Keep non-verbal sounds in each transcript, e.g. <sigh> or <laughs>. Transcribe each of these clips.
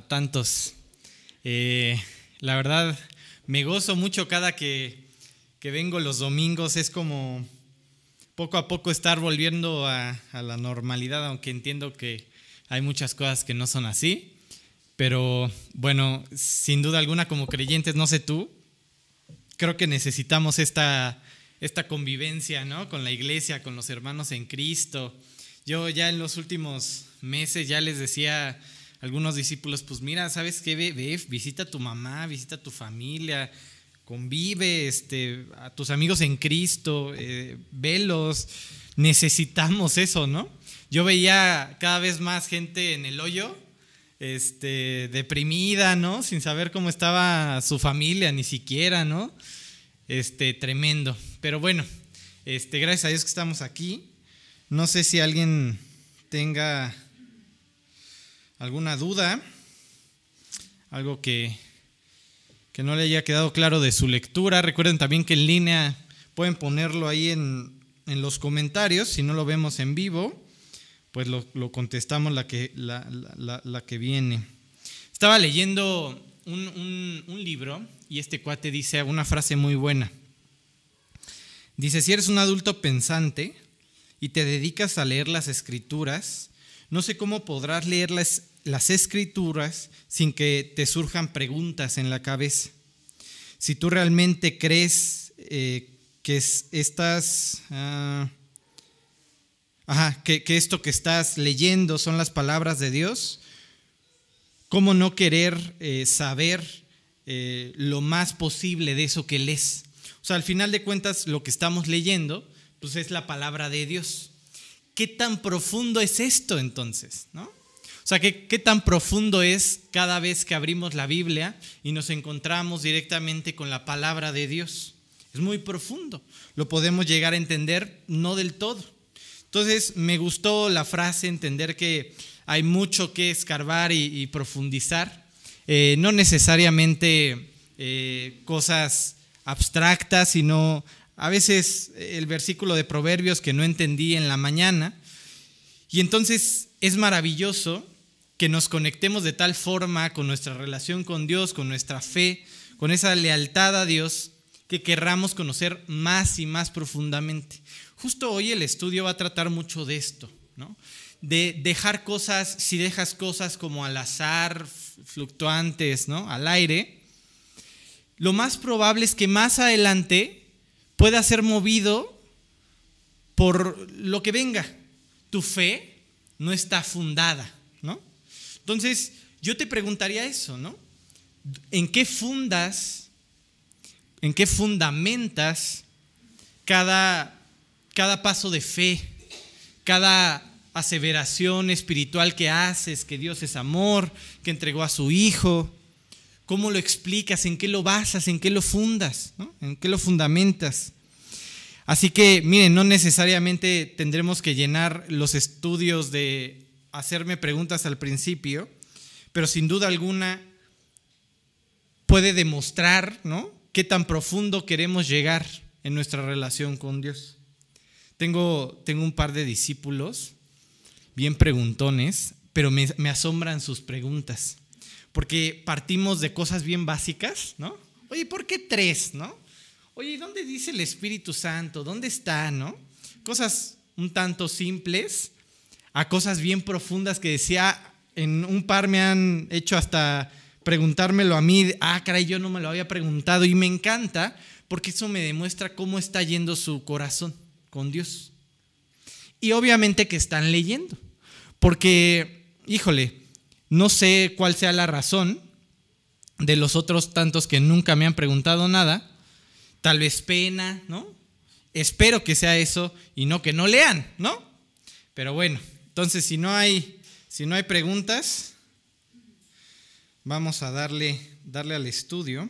tantos. Eh, la verdad, me gozo mucho cada que, que, vengo los domingos. Es como poco a poco estar volviendo a, a, la normalidad, aunque entiendo que hay muchas cosas que no son así. Pero bueno, sin duda alguna como creyentes, no sé tú, creo que necesitamos esta, esta convivencia ¿no? con la iglesia, con los hermanos en Cristo. Yo ya en los últimos meses ya les decía algunos discípulos, pues mira, ¿sabes qué? Ve, visita a tu mamá, visita a tu familia, convive este, a tus amigos en Cristo, eh, velos, necesitamos eso, ¿no? Yo veía cada vez más gente en el hoyo este, deprimida, ¿no? Sin saber cómo estaba su familia, ni siquiera, ¿no? Este, tremendo. Pero bueno, este, gracias a Dios que estamos aquí. No sé si alguien tenga alguna duda, algo que, que no le haya quedado claro de su lectura. Recuerden también que en línea pueden ponerlo ahí en, en los comentarios, si no lo vemos en vivo pues lo, contestamos la que, la, que viene. Estaba leyendo un, un libro y este cuate dice una frase muy buena. Dice, si eres un adulto pensante y te dedicas a leer las escrituras, no sé cómo podrás leer las, las escrituras sin que te surjan preguntas en la cabeza. Si tú realmente crees eh, que estas... Ah, ajá, que, esto que estás leyendo son las palabras de Dios, ¿cómo no querer eh, saber eh, lo más posible de eso que lees? O sea, al final de cuentas, lo que estamos leyendo, pues es la palabra de Dios. ¿Qué tan profundo es esto entonces? ¿no? O sea, ¿qué, ¿qué tan profundo es cada vez que abrimos la Biblia y nos encontramos directamente con la palabra de Dios? Es muy profundo. Lo podemos llegar a entender, no del todo entonces me gustó la frase, entender que hay mucho que escarbar y, profundizar, eh, no necesariamente eh, cosas abstractas, sino a veces el versículo de Proverbios que no entendí en la mañana. Y entonces es maravilloso que nos conectemos de tal forma con nuestra relación con Dios, con nuestra fe, con esa lealtad a Dios, que querramos conocer más y más profundamente. Justo hoy el estudio va a tratar mucho de esto, ¿no? De dejar cosas, si dejas cosas como al azar, fluctuantes, ¿no? Al aire, lo más probable es que más adelante pueda ser movido por lo que venga. Tu fe no está fundada, ¿no? Entonces, yo te preguntaría eso, ¿no? ¿En qué fundas, en qué fundamentas cada cada paso de fe, cada aseveración espiritual que haces, que Dios es amor, que entregó a su Hijo, ¿cómo lo explicas? ¿En qué lo basas? ¿En qué lo fundas? ¿En qué lo fundamentas? Así que, miren, no necesariamente tendremos que llenar los estudios de hacerme preguntas al principio, pero sin duda alguna puede demostrar, ¿no? Qué tan profundo queremos llegar en nuestra relación con Dios. Tengo, tengo un par de discípulos bien preguntones, pero me, asombran sus preguntas, porque partimos de cosas bien básicas, ¿no? Oye, ¿por qué tres, no? Oye, ¿dónde dice el Espíritu Santo? ¿Dónde está, no? Cosas un tanto simples a cosas bien profundas que decía, en un par me han hecho hasta preguntármelo a mí, ah, caray, yo no me lo había preguntado y me encanta porque eso me demuestra cómo está yendo su corazón con Dios. Y obviamente que están leyendo, porque, híjole, no sé cuál sea la razón de los otros tantos que nunca me han preguntado nada, tal vez pena, ¿no? Espero que sea eso y no que no lean, ¿no? Pero bueno, entonces si no hay, si no hay preguntas, vamos a darle, darle al estudio.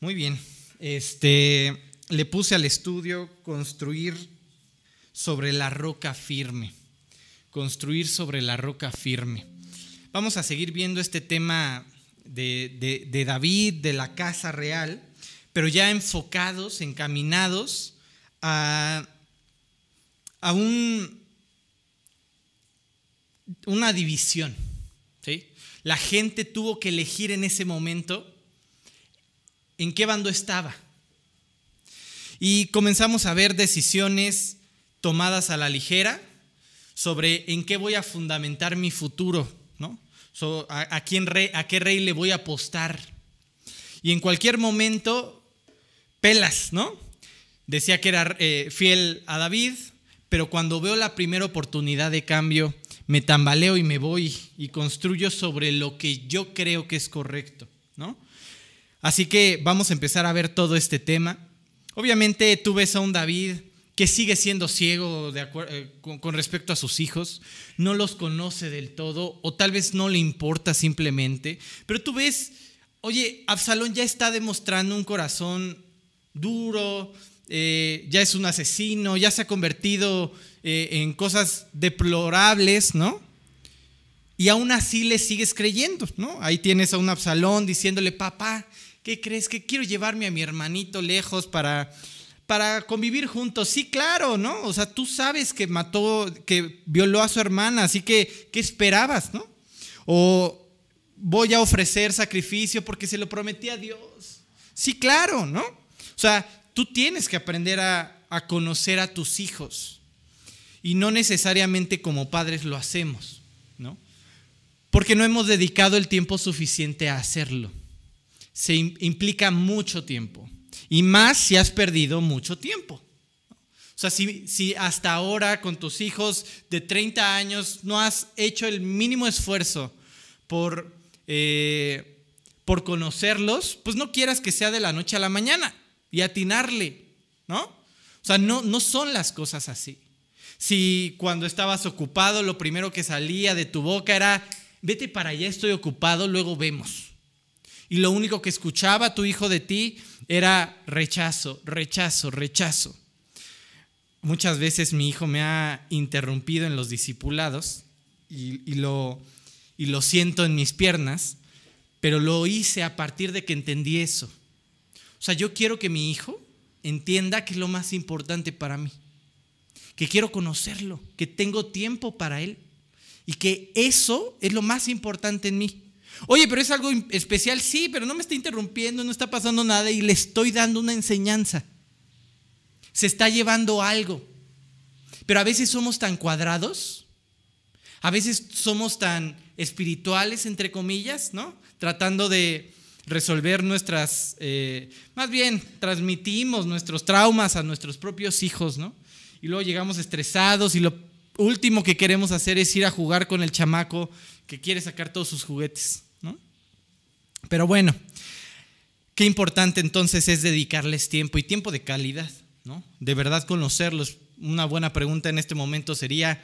Muy bien. Este, le puse al estudio construir sobre la roca firme. Construir sobre la roca firme. Vamos a seguir viendo este tema de, David, de la casa real, pero ya enfocados, encaminados a, a un, una división. ¿sí? La gente tuvo que elegir en ese momento en qué bando estaba. Y comenzamos a ver decisiones tomadas a la ligera sobre en qué voy a fundamentar mi futuro, ¿no? a, quién a qué rey le voy a apostar. Y en cualquier momento, pelas, ¿no? Decía que era eh, fiel a David, pero cuando veo la primera oportunidad de cambio, me tambaleo y me voy y construyo sobre lo que yo creo que es correcto, ¿no? Así que vamos a empezar a ver todo este tema. Obviamente tú ves a un David que sigue siendo ciego eh, con, respecto a sus hijos, no los conoce del todo o tal vez no le importa simplemente, pero tú ves, oye, Absalón ya está demostrando un corazón duro, eh, ya es un asesino, ya se ha convertido eh, en cosas deplorables, ¿no? Y aún así le sigues creyendo, ¿no? Ahí tienes a un Absalón diciéndole, papá, ¿qué crees? Que quiero llevarme a mi hermanito lejos para, para convivir juntos. Sí, claro, ¿no? O sea, tú sabes que mató, que violó a su hermana, así que, ¿qué esperabas, no? O voy a ofrecer sacrificio porque se lo prometí a Dios. Sí, claro, ¿no? O sea, tú tienes que aprender a, conocer a tus hijos. Y no necesariamente como padres lo hacemos, ¿no? Porque no hemos dedicado el tiempo suficiente a hacerlo se implica mucho tiempo. Y más si has perdido mucho tiempo. O sea, si, hasta ahora con tus hijos de 30 años no has hecho el mínimo esfuerzo por, eh, por conocerlos, pues no quieras que sea de la noche a la mañana y atinarle, ¿no? O sea, no, no son las cosas así. Si cuando estabas ocupado lo primero que salía de tu boca era, vete para allá, estoy ocupado, luego vemos y lo único que escuchaba tu hijo de ti era rechazo, rechazo, rechazo. Muchas veces mi hijo me ha interrumpido en los discipulados y, lo, y lo siento en mis piernas, pero lo hice a partir de que entendí eso. O sea, yo quiero que mi hijo entienda que es lo más importante para mí, que quiero conocerlo, que tengo tiempo para él y que eso es lo más importante en mí. Oye, pero es algo especial, sí, pero no me está interrumpiendo, no está pasando nada y le estoy dando una enseñanza. Se está llevando algo. Pero a veces somos tan cuadrados, a veces somos tan espirituales, entre comillas, ¿no? Tratando de resolver nuestras, eh, más bien, transmitimos nuestros traumas a nuestros propios hijos, ¿no? Y luego llegamos estresados y lo último que queremos hacer es ir a jugar con el chamaco que quiere sacar todos sus juguetes. Pero bueno, qué importante entonces es dedicarles tiempo y tiempo de calidad, ¿no? De verdad conocerlos. Una buena pregunta en este momento sería,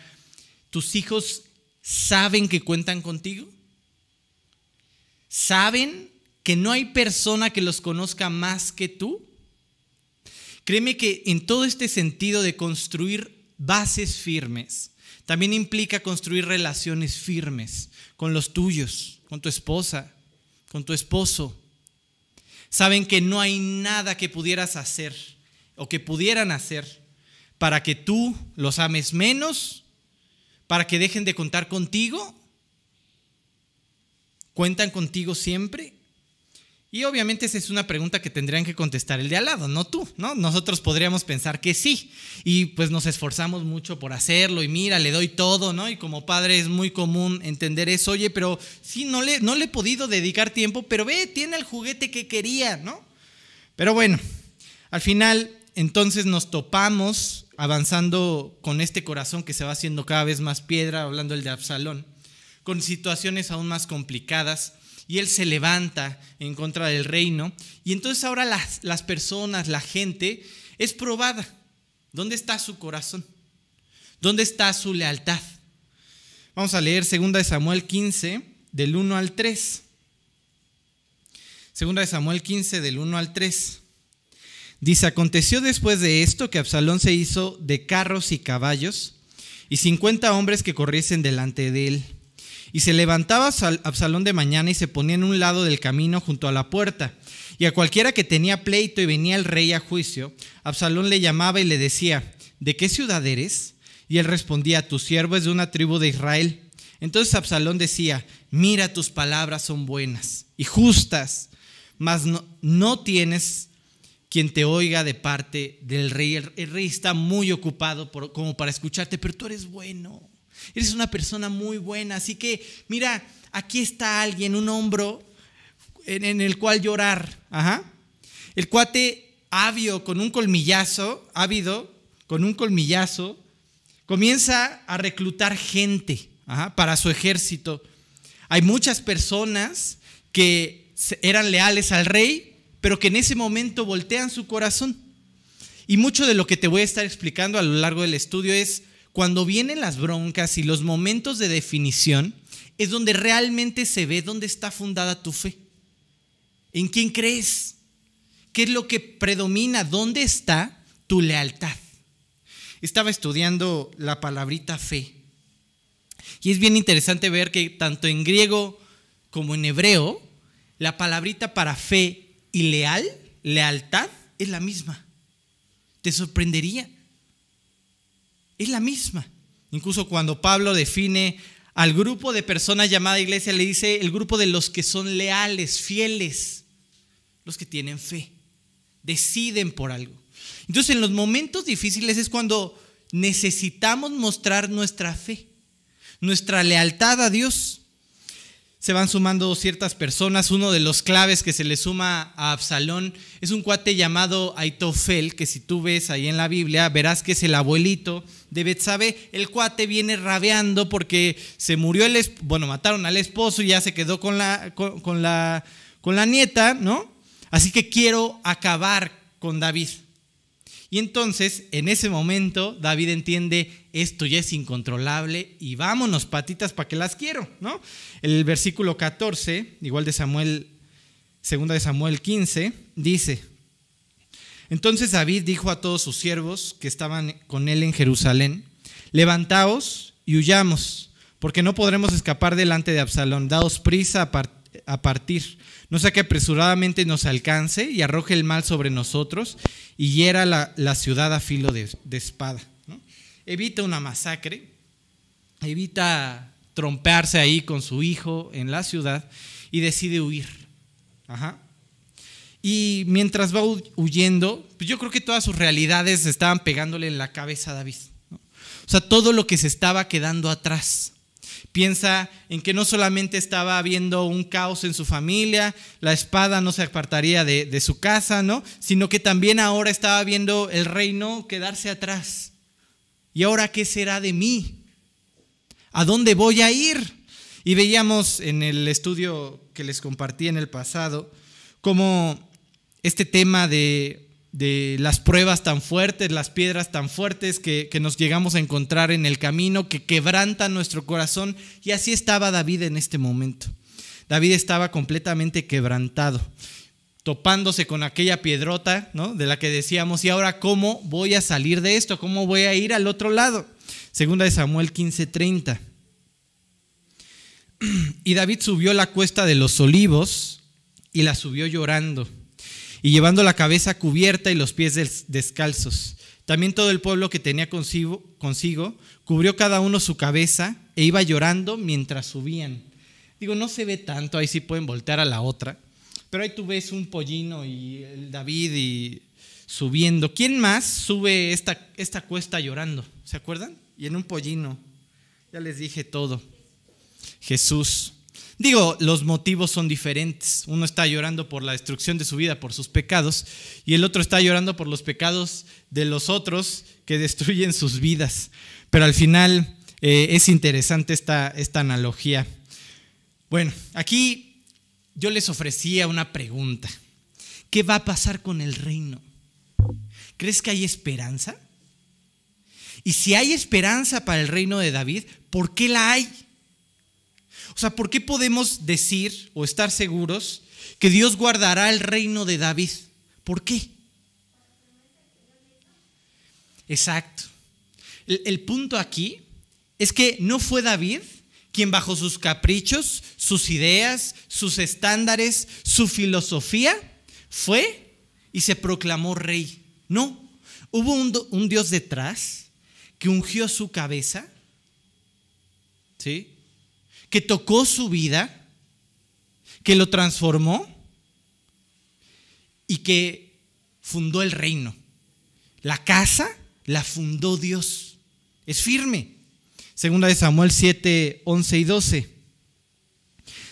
¿tus hijos saben que cuentan contigo? ¿Saben que no hay persona que los conozca más que tú? Créeme que en todo este sentido de construir bases firmes, también implica construir relaciones firmes con los tuyos, con tu esposa, con tu esposo, saben que no hay nada que pudieras hacer o que pudieran hacer para que tú los ames menos, para que dejen de contar contigo. ¿Cuentan contigo siempre? Y obviamente esa es una pregunta que tendrían que contestar el de al lado, no tú, ¿no? Nosotros podríamos pensar que sí, y pues nos esforzamos mucho por hacerlo, y mira, le doy todo, ¿no? Y como padre es muy común entender eso, oye, pero sí, no le, no le he podido dedicar tiempo, pero ve, tiene el juguete que quería, ¿no? Pero bueno, al final entonces nos topamos avanzando con este corazón que se va haciendo cada vez más piedra, hablando el de Absalón, con situaciones aún más complicadas y él se levanta en contra del reino. Y entonces ahora las, las personas, la gente, es probada. ¿Dónde está su corazón? ¿Dónde está su lealtad? Vamos a leer 2 Samuel 15, del 1 al 3. 2 Samuel 15, del 1 al 3. Dice, aconteció después de esto que Absalón se hizo de carros y caballos y 50 hombres que corriesen delante de él y se levantaba Absalón de mañana y se ponía en un lado del camino junto a la puerta. Y a cualquiera que tenía pleito y venía el rey a juicio, Absalón le llamaba y le decía, ¿de qué ciudad eres? Y él respondía, tu siervo es de una tribu de Israel. Entonces Absalón decía, mira tus palabras son buenas y justas, mas no, no tienes quien te oiga de parte del rey. El, rey está muy ocupado por, como para escucharte, pero tú eres bueno, eres una persona muy buena, así que mira, aquí está alguien, un hombro en, el cual llorar. Ajá. El cuate avio con un colmillazo, ávido, con un colmillazo, comienza a reclutar gente para su ejército. Hay muchas personas que eran leales al rey, pero que en ese momento voltean su corazón. Y mucho de lo que te voy a estar explicando a lo largo del estudio es cuando vienen las broncas y los momentos de definición, es donde realmente se ve dónde está fundada tu fe. ¿En quién crees? ¿Qué es lo que predomina? ¿Dónde está tu lealtad? Estaba estudiando la palabrita fe y es bien interesante ver que tanto en griego como en hebreo, la palabrita para fe y leal, lealtad, es la misma. Te sorprendería. Es la misma. Incluso cuando Pablo define al grupo de personas llamada iglesia, le dice el grupo de los que son leales, fieles, los que tienen fe, deciden por algo. Entonces en los momentos difíciles es cuando necesitamos mostrar nuestra fe nuestra lealtad a Dios. Se van sumando ciertas personas. Uno de los claves que se le suma a Absalón es un cuate llamado Aitofel, que si tú ves ahí en la Biblia, verás que es el abuelito de Betsabe. El cuate viene rabeando porque se murió el bueno, mataron al esposo y ya se quedó con la, con la, con la nieta, ¿no? Así que quiero acabar con David. Y entonces, en ese momento, David entiende, esto ya es incontrolable y vámonos, patitas, para que las quiero, ¿no? El versículo 14, igual de Samuel, segunda de Samuel 15, dice, entonces David dijo a todos sus siervos que estaban con él en Jerusalén, levantaos y huyamos, porque no podremos escapar delante de Absalón, daos prisa a partir no sea que apresuradamente nos alcance y arroje el mal sobre nosotros y hiera la, ciudad a filo de, espada. Evita una masacre, evita trompearse ahí con su hijo en la ciudad y decide huir. Y mientras va huyendo, pues yo creo que todas sus realidades estaban pegándole en la cabeza a David. O sea, todo lo que se estaba quedando atrás. Piensa en que no solamente estaba habiendo un caos en su familia, la espada no se apartaría de, su casa, ¿no? Sino que también ahora estaba viendo el reino quedarse atrás. ¿Y ahora qué será de mí? ¿A dónde voy a ir? Y veíamos en el estudio que les compartí en el pasado, cómo este tema de de las pruebas tan fuertes, las piedras tan fuertes que, nos llegamos a encontrar en el camino, que quebrantan nuestro corazón. Y así estaba David en este momento. David estaba completamente quebrantado, topándose con aquella piedrota, ¿no? De la que decíamos, ¿y ahora cómo voy a salir de esto? ¿Cómo voy a ir al otro lado? Segunda de Samuel 15:30. <clears throat> Y David subió la cuesta de los olivos y la subió llorando y llevando la cabeza cubierta y los pies descalzos. También todo el pueblo que tenía consigo, consigo cubrió cada uno su cabeza e iba llorando mientras subían. Digo, no se ve tanto, ahí sí pueden voltear a la otra, pero ahí tú ves un pollino y David y subiendo. ¿Quién más sube esta, esta cuesta llorando? ¿Se acuerdan? Y en un pollino. Ya les dije todo. Jesús. Digo, los motivos son diferentes. Uno está llorando por la destrucción de su vida, por sus pecados, y el otro está llorando por los pecados de los otros que <laughs> destruyen sus vidas. Pero al final eh, es interesante esta, esta analogía. Bueno, aquí yo les ofrecía una pregunta. ¿Qué va a pasar con el reino? ¿Crees que hay esperanza? Y si hay esperanza para el reino de David, ¿por qué la hay? O sea, ¿por qué podemos decir o estar seguros que Dios guardará el reino de David? ¿Por qué? Exacto. El, punto aquí es que no fue David quien bajo sus caprichos, sus ideas, sus estándares, su filosofía, fue y se proclamó rey. No, hubo un, un Dios detrás que ungió su cabeza, ¿sí? Que tocó su vida, que lo transformó y que fundó el reino. La casa la fundó Dios. Es firme. Segunda de Samuel 7, 11 y 12.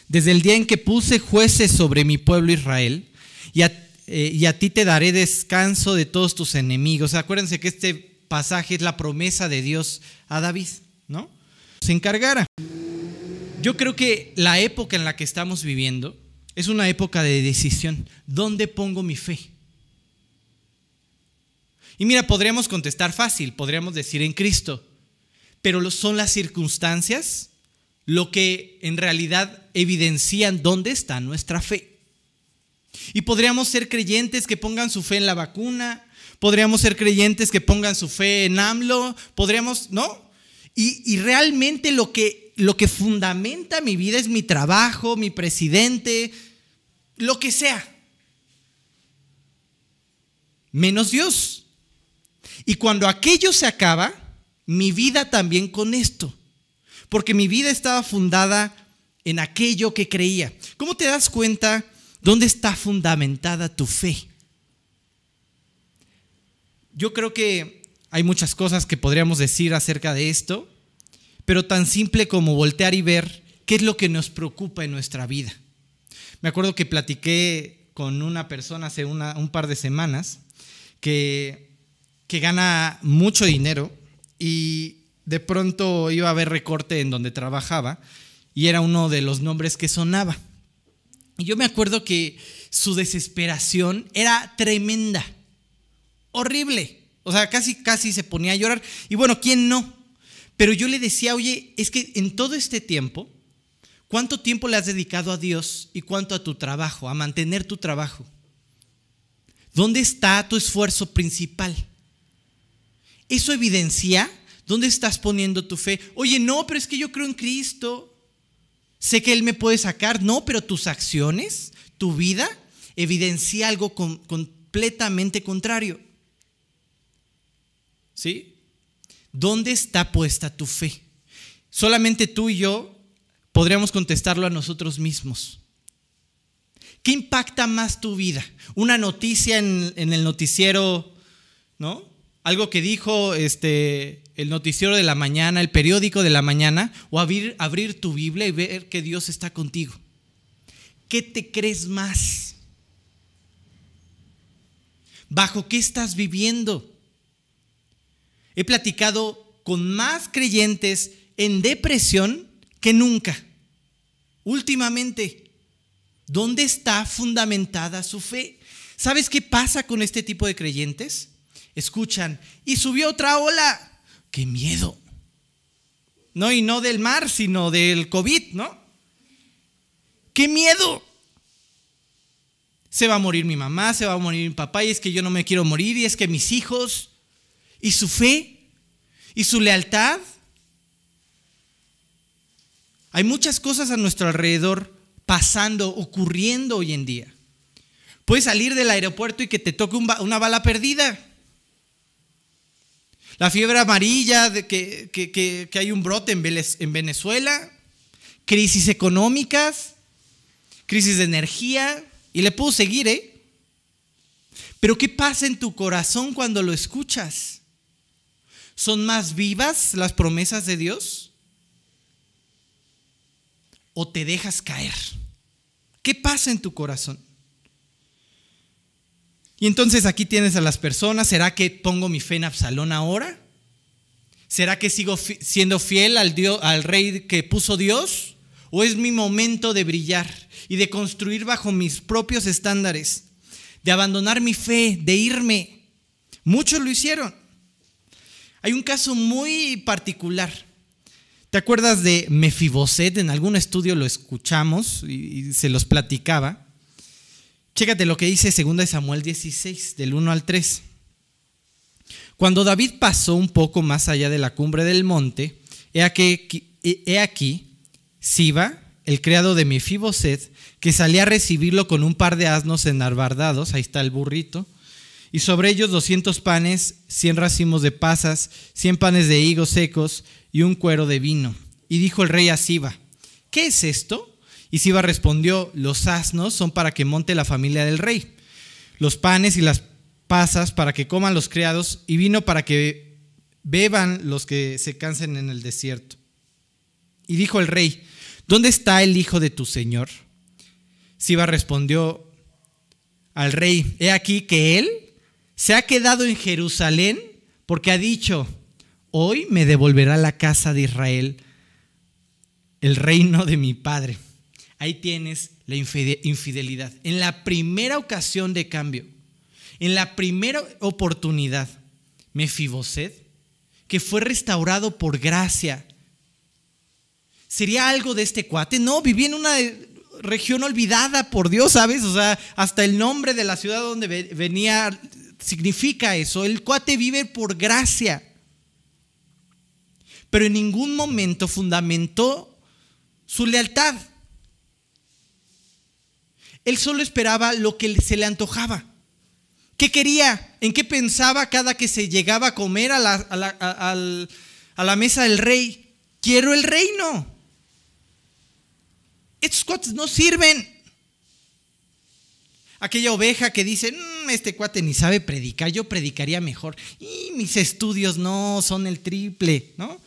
Desde el día en que puse jueces sobre mi pueblo Israel, y a, eh, y a ti te daré descanso de todos tus enemigos. Acuérdense que este pasaje es la promesa de Dios a David, ¿no? Se encargara. Yo creo que la época en la que estamos viviendo es una época de decisión. ¿Dónde pongo mi fe? Y mira, podríamos contestar fácil, podríamos decir en Cristo, pero son las circunstancias lo que en realidad evidencian dónde está nuestra fe. Y podríamos ser creyentes que pongan su fe en la vacuna, podríamos ser creyentes que pongan su fe en AMLO, podríamos, ¿no? Y, realmente lo que, lo que fundamenta mi vida es mi trabajo, mi presidente, lo que sea. Menos Dios. Y cuando aquello se acaba, mi vida también con esto. Porque mi vida estaba fundada en aquello que creía. ¿Cómo te das cuenta dónde está fundamentada tu fe? Yo creo que hay muchas cosas que podríamos decir acerca de esto, pero tan simple como voltear y ver qué es lo que nos preocupa en nuestra vida. Me acuerdo que platiqué con una persona hace un par de semanas que, que gana mucho dinero y de pronto iba a ver recorte en donde trabajaba y era uno de los nombres que sonaba. Y yo me acuerdo que su desesperación era tremenda horrible. O sea, casi, casi se ponía a llorar. Y bueno, ¿quién no? Pero yo le decía, oye, es que en todo este tiempo, ¿cuánto tiempo le has dedicado a Dios y cuánto a tu trabajo, a mantener tu trabajo? ¿Dónde está tu esfuerzo principal? Eso evidencia dónde estás poniendo tu fe. Oye, no, pero es que yo creo en Cristo. Sé que Él me puede sacar. No, pero tus acciones, tu vida, evidencia algo completamente contrario. ¿Sí? ¿Dónde está puesta tu fe? Solamente tú y yo podríamos contestarlo a nosotros mismos. ¿Qué impacta más tu vida? ¿Una noticia en, el noticiero, ¿no? Algo que dijo este, el noticiero de la mañana, el periódico de la mañana, o abrir, abrir tu Biblia y ver que Dios está contigo. ¿Qué te crees más? ¿Bajo qué estás viviendo? He platicado con más creyentes en depresión que nunca. Últimamente, ¿dónde está fundamentada su fe? ¿Sabes qué pasa con este tipo de creyentes? Escuchan, y subió otra ola. ¡Qué miedo! No, y no del mar, sino del COVID, ¿no? ¡Qué miedo! Se va a morir mi mamá, se va a morir mi papá, y es que yo no me quiero morir, y es que mis hijos, y su fe y su lealtad. Hay muchas cosas a nuestro alrededor pasando, ocurriendo hoy en día. Puedes salir del aeropuerto y que te toque una bala perdida. La fiebre amarilla, de que, que, hay un brote en Venezuela, crisis económicas, crisis de energía, y le puedo seguir, ¿eh? Pero ¿qué pasa en tu corazón cuando lo escuchas? ¿Son más vivas las promesas de Dios? ¿O te dejas caer? ¿Qué pasa en tu corazón? Y entonces aquí tienes a las personas. ¿Será que pongo mi fe en Absalón ahora? ¿Será que sigo siendo fiel al, Dios, al rey que puso Dios? ¿O es mi momento de brillar y de construir bajo mis propios estándares? De abandonar mi fe, de irme. Muchos lo hicieron. Hay un caso muy particular. ¿Te acuerdas de Mefiboset? En algún estudio lo escuchamos y, se los platicaba. Chécate lo que dice 2 Samuel 16, del 1 al 3. Cuando David pasó un poco más allá de la cumbre del monte, he aquí, he aquí Siba, el criado de Mefiboset, que salía a recibirlo con un par de asnos enarbardados, ahí está el burrito, y sobre ellos doscientos panes, cien racimos de pasas, cien panes de higos secos y un cuero de vino. Y dijo el rey a Siba, ¿qué es esto? Y Siba respondió, los asnos son para que monte la familia del rey, los panes y las pasas para que coman los criados y vino para que beban los que se cansen en el desierto. Y dijo el rey, ¿dónde está el hijo de tu señor? Siba respondió al rey, he aquí que él se ha quedado en Jerusalén porque ha dicho, hoy me devolverá la casa de Israel el reino de mi padre. Ahí tienes la infidelidad. En la primera ocasión de cambio, en la primera oportunidad, Mefiboset, que fue restaurado por gracia, ¿sería algo de este cuate? No, vivía en una región olvidada por Dios, ¿sabes? O sea, hasta el nombre de la ciudad donde venía significa eso. El cuate vive por gracia. Pero en ningún momento fundamentó su lealtad. Él solo esperaba lo que se le antojaba. ¿Qué quería? ¿En qué pensaba cada que se llegaba a comer a la, a la, mesa del rey? Quiero el reino. Estos cuates no sirven. Aquella oveja que dice, mm, este cuate ni sabe predicar, yo predicaría mejor. Y mis estudios no son el triple, ¿no?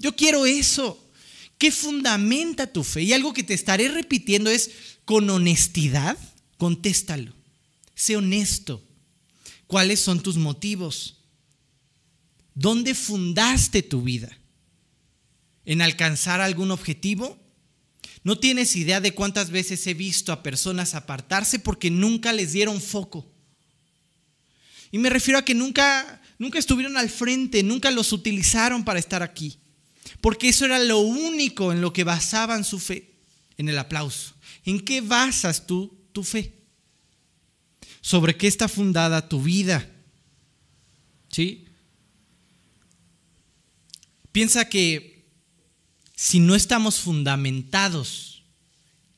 Yo quiero eso. ¿Qué fundamenta tu fe? Y algo que te estaré repitiendo es, con honestidad, contéstalo. Sé honesto. ¿Cuáles son tus motivos? ¿Dónde fundaste tu vida? ¿En alcanzar algún objetivo? No tienes idea de cuántas veces he visto a personas apartarse porque nunca les dieron foco. Y me refiero a que nunca, nunca estuvieron al frente, nunca los utilizaron para estar aquí. Porque eso era lo único en lo que basaban su fe, en el aplauso. ¿En qué basas tú tu fe? ¿Sobre qué está fundada tu vida? ¿Sí? Piensa que si no estamos fundamentados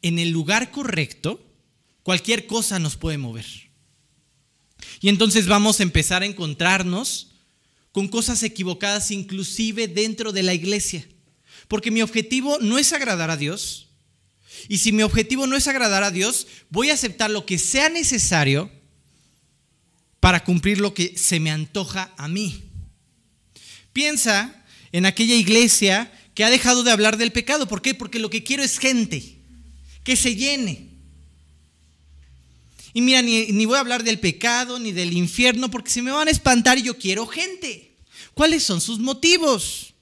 en el lugar correcto, cualquier cosa nos puede mover. Y entonces vamos a empezar a encontrarnos con cosas equivocadas inclusive dentro de la iglesia. Porque mi objetivo no es agradar a Dios. Y si mi objetivo no es agradar a Dios, voy a aceptar lo que sea necesario para cumplir lo que se me antoja a mí. Piensa en aquella iglesia que ha dejado de hablar del pecado. ¿Por qué? Porque lo que quiero es gente, que se llene. Y mira, ni, ni, voy a hablar del pecado ni del infierno porque se me van a espantar yo quiero gente. ¿Cuáles son sus motivos?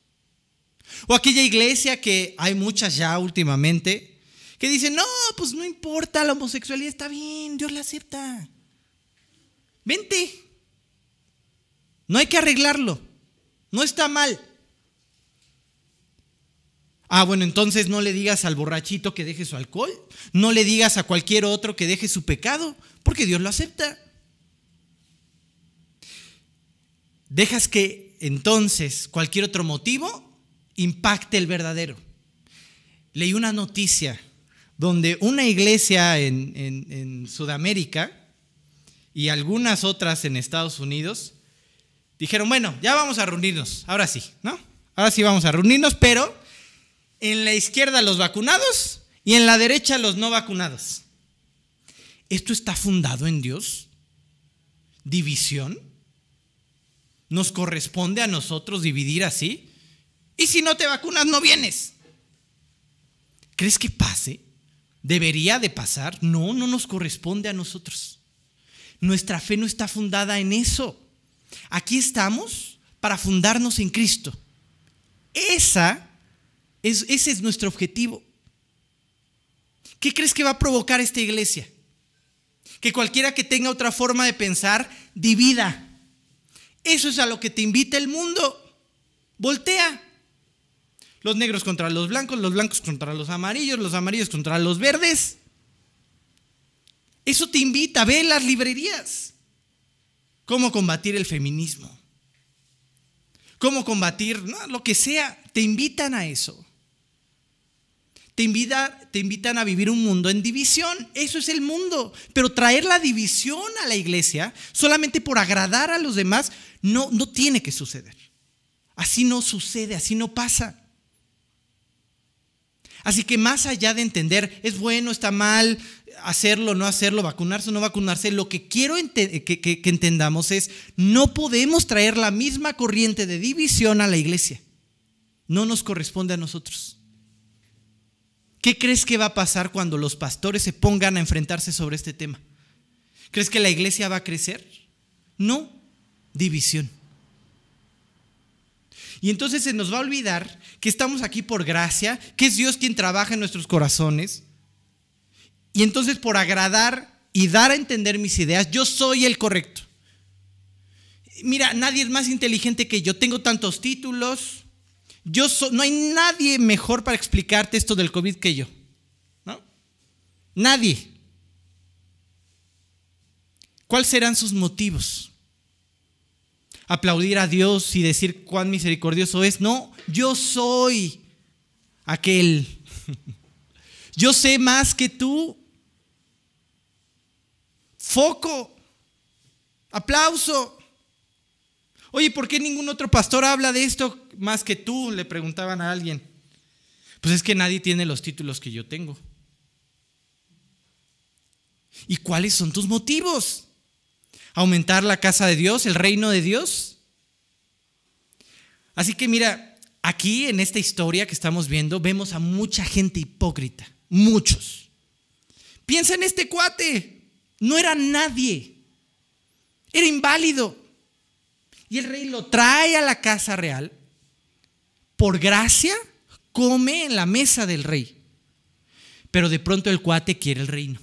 O aquella iglesia que hay muchas ya últimamente, que dicen, no, pues no importa, la homosexualidad está bien, Dios la acepta. Vente. No hay que arreglarlo. No está mal. Ah, bueno, entonces no le digas al borrachito que deje su alcohol, no le digas a cualquier otro que deje su pecado, porque Dios lo acepta. Dejas que entonces cualquier otro motivo impacte el verdadero. Leí una noticia donde una iglesia en, Sudamérica y algunas otras en Estados Unidos dijeron, bueno, ya vamos a reunirnos, ahora sí, ¿no? Ahora sí vamos a reunirnos, pero en la izquierda los vacunados y en la derecha los no vacunados. ¿Esto está fundado en Dios? ¿División? ¿Nos corresponde a nosotros dividir así? Y si no te vacunas, no vienes. ¿Crees que pase? ¿Debería de pasar? No, no nos corresponde a nosotros. Nuestra fe no está fundada en eso. Aquí estamos para fundarnos en Cristo. Esa es, ese es nuestro objetivo. ¿Qué crees que va a provocar esta iglesia? Que cualquiera que tenga otra forma de pensar divida. Eso es a lo que te invita el mundo. Voltea. Los negros contra los blancos, los blancos contra los amarillos, los amarillos contra los verdes. Eso te invita, ve las librerías. Cómo combatir el feminismo. Cómo combatir lo que sea. Te invitan a eso. Te, invitan a vivir un mundo en división. Eso es el mundo. Pero traer la división a la iglesia solamente por agradar a los demás no, no tiene que suceder. Así no sucede, así no pasa. Así que más allá de entender, es bueno, está mal, hacerlo, no hacerlo, vacunarse o no vacunarse, lo que quiero que, que entendamos es, no podemos traer la misma corriente de división a la iglesia. No nos corresponde a nosotros. ¿Qué crees que va a pasar cuando los pastores se pongan a enfrentarse sobre este tema? ¿Crees que la iglesia va a crecer? No, división. Y entonces se nos va a olvidar que estamos aquí por gracia, que es Dios quien trabaja en nuestros corazones. Y entonces por agradar y dar a entender mis ideas, yo soy el correcto. Mira, nadie es más inteligente que yo. Tengo tantos títulos. Yo no hay nadie mejor para explicarte esto del COVID que yo. ¿No? Nadie. ¿Cuáles serán sus motivos? aplaudir a Dios y decir cuán misericordioso es. No, yo soy aquel. <laughs> Yo sé más que tú. Foco. Aplauso. Oye, ¿por qué ningún otro pastor habla de esto más que tú? Le preguntaban a alguien. Pues es que nadie tiene los títulos que yo tengo. ¿Y cuáles son tus motivos? aumentar la casa de Dios, el reino de Dios. Así que mira, aquí en esta historia que estamos viendo vemos a mucha gente hipócrita, muchos. Piensa en este cuate, no era nadie, era inválido. Y el rey lo trae a la casa real, por gracia, come en la mesa del rey. Pero de pronto el cuate quiere el reino.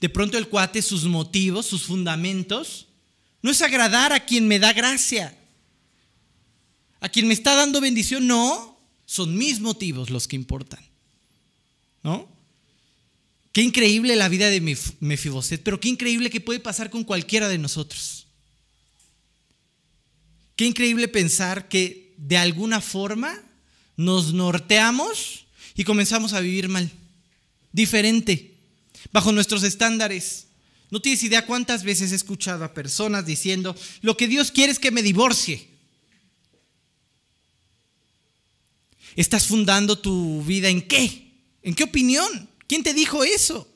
De pronto el cuate, sus motivos, sus fundamentos, no es agradar a quien me da gracia, a quien me está dando bendición, no, son mis motivos los que importan. ¿No? Qué increíble la vida de Mefiboset, pero qué increíble que puede pasar con cualquiera de nosotros. Qué increíble pensar que de alguna forma nos norteamos y comenzamos a vivir mal, diferente bajo nuestros estándares. No tienes idea cuántas veces he escuchado a personas diciendo, lo que Dios quiere es que me divorcie. ¿Estás fundando tu vida en qué? ¿En qué opinión? ¿Quién te dijo eso?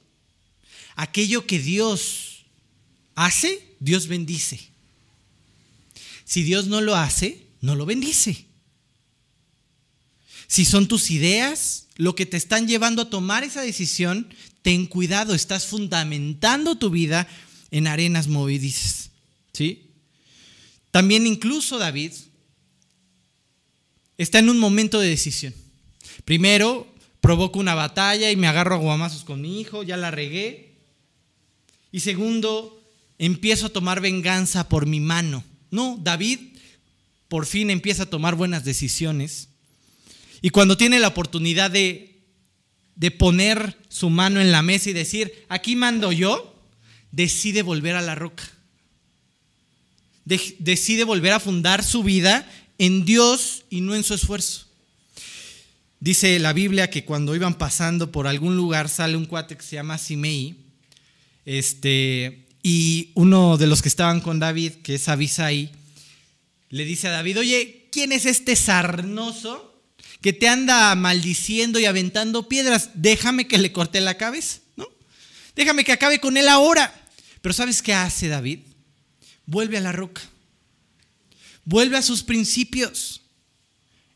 Aquello que Dios hace, Dios bendice. Si Dios no lo hace, no lo bendice. Si son tus ideas lo que te están llevando a tomar esa decisión, ten cuidado, estás fundamentando tu vida en arenas movedizas. ¿Sí? También incluso David está en un momento de decisión. Primero, provoco una batalla y me agarro a guamazos con mi hijo, ya la regué. Y segundo, empiezo a tomar venganza por mi mano. No, David por fin empieza a tomar buenas decisiones. Y cuando tiene la oportunidad de de poner su mano en la mesa y decir, aquí mando yo, decide volver a la roca. decide volver a fundar su vida en Dios y no en su esfuerzo. Dice la Biblia que cuando iban pasando por algún lugar sale un cuate que se llama Simei, este, y uno de los que estaban con David, que es Abisai, le dice a David, oye, ¿quién es este sarnoso que te anda maldiciendo y aventando piedras, déjame que le corte la cabeza, ¿no? Déjame que acabe con él ahora. Pero ¿sabes qué hace David? Vuelve a la roca. Vuelve a sus principios.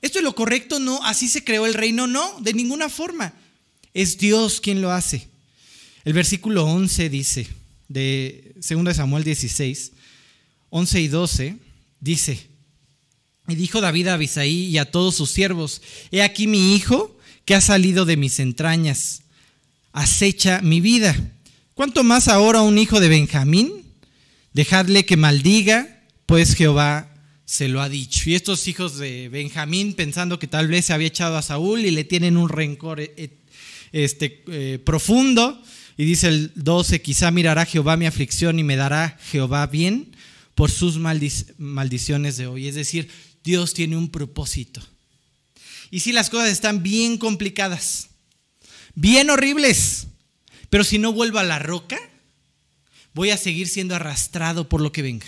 ¿Esto es lo correcto? No. ¿Así se creó el reino? No, de ninguna forma. Es Dios quien lo hace. El versículo 11 dice, de 2 Samuel 16, 11 y 12, dice, y dijo David a Abisaí y a todos sus siervos, he aquí mi hijo que ha salido de mis entrañas, acecha mi vida. ¿Cuánto más ahora un hijo de Benjamín? Dejadle que maldiga, pues Jehová se lo ha dicho. Y estos hijos de Benjamín, pensando que tal vez se había echado a Saúl y le tienen un rencor eh, eh, este, eh, profundo, y dice el 12, quizá mirará Jehová mi aflicción y me dará Jehová bien por sus maldiciones de hoy. Es decir, Dios tiene un propósito. Y si las cosas están bien complicadas, bien horribles, pero si no vuelvo a la roca, voy a seguir siendo arrastrado por lo que venga.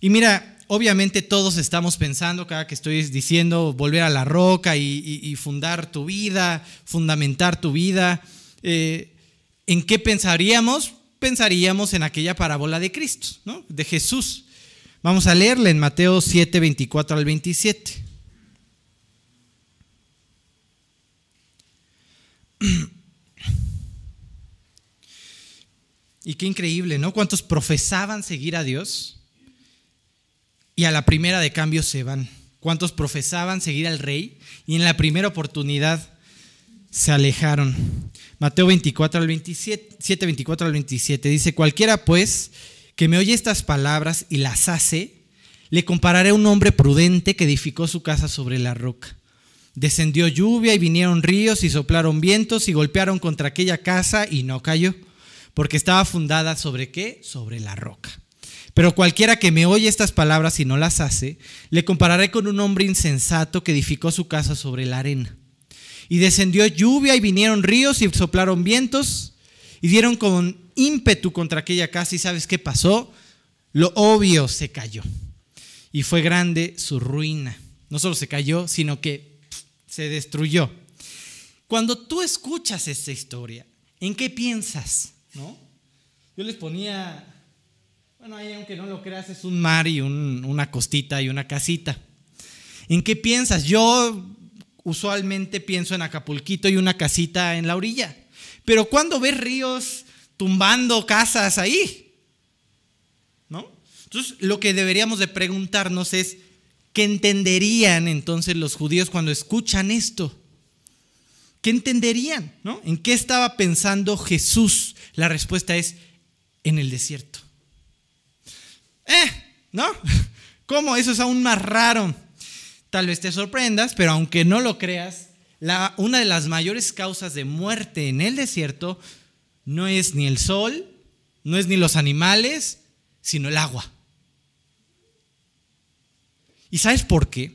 Y mira, obviamente todos estamos pensando, cada que estoy diciendo volver a la roca y, fundar tu vida, fundamentar tu vida, eh, ¿en qué pensaríamos? Pensaríamos en aquella parábola de Cristo, ¿no? de Jesús. Vamos a leerla en Mateo 7, 24 al 27. <clears throat> Y qué increíble, ¿no? ¿Cuántos profesaban seguir a Dios? Y a la primera de cambio se van. ¿Cuántos profesaban seguir al rey? Y en la primera oportunidad se alejaron. Mateo 24 al 27, 7, 24 al 27 dice, cualquiera pues que me oye estas palabras y las hace, le compararé a un hombre prudente que edificó su casa sobre la roca. Descendió lluvia y vinieron ríos y soplaron vientos y golpearon contra aquella casa y no cayó, porque estaba fundada sobre qué? Sobre la roca. Pero cualquiera que me oye estas palabras y no las hace, le compararé con un hombre insensato que edificó su casa sobre la arena. Y descendió lluvia y vinieron ríos y soplaron vientos y dieron con ímpetu contra aquella casa y sabes qué pasó? Lo obvio se cayó. Y fue grande su ruina. No solo se cayó, sino que se destruyó. Cuando tú escuchas esta historia, ¿en qué piensas? ¿No? Yo les ponía, bueno, ahí aunque no lo creas, es un mar y una costita y una casita. ¿En qué piensas? Yo usualmente pienso en Acapulquito y una casita en la orilla. Pero cuando ves ríos tumbando casas ahí? ¿No? Entonces, lo que deberíamos de preguntarnos es, ¿Qué entenderían entonces los judíos cuando escuchan esto? ¿Qué entenderían? ¿no? ¿En qué estaba pensando Jesús? La respuesta es en el desierto. ¿Eh? ¿No? <laughs> ¿Cómo? Eso es aún más raro. Tal vez te sorprendas, pero aunque no lo creas, una de las mayores causas de muerte en el desierto no es ni el sol, no es ni los animales, sino el agua. ¿Y sabes por qué?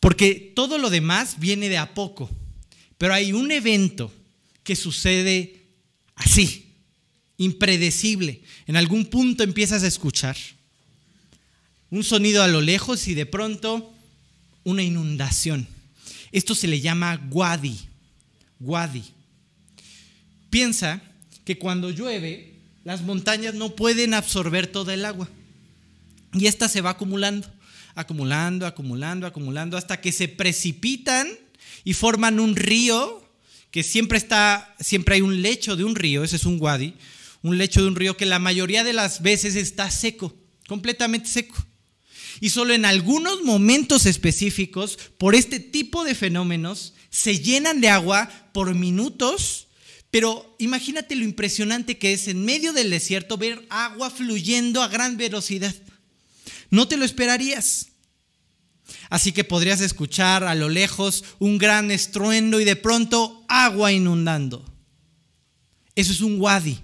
Porque todo lo demás viene de a poco. Pero hay un evento que sucede así, impredecible. En algún punto empiezas a escuchar un sonido a lo lejos y de pronto una inundación. Esto se le llama guadi. Guadi. Piensa que cuando llueve, las montañas no pueden absorber toda el agua. Y esta se va acumulando acumulando, acumulando, acumulando, hasta que se precipitan y forman un río que siempre está, siempre hay un lecho de un río, ese es un wadi, un lecho de un río que la mayoría de las veces está seco, completamente seco. Y solo en algunos momentos específicos, por este tipo de fenómenos, se llenan de agua por minutos, pero imagínate lo impresionante que es en medio del desierto ver agua fluyendo a gran velocidad. No te lo esperarías. Así que podrías escuchar a lo lejos un gran estruendo y de pronto agua inundando. Eso es un wadi.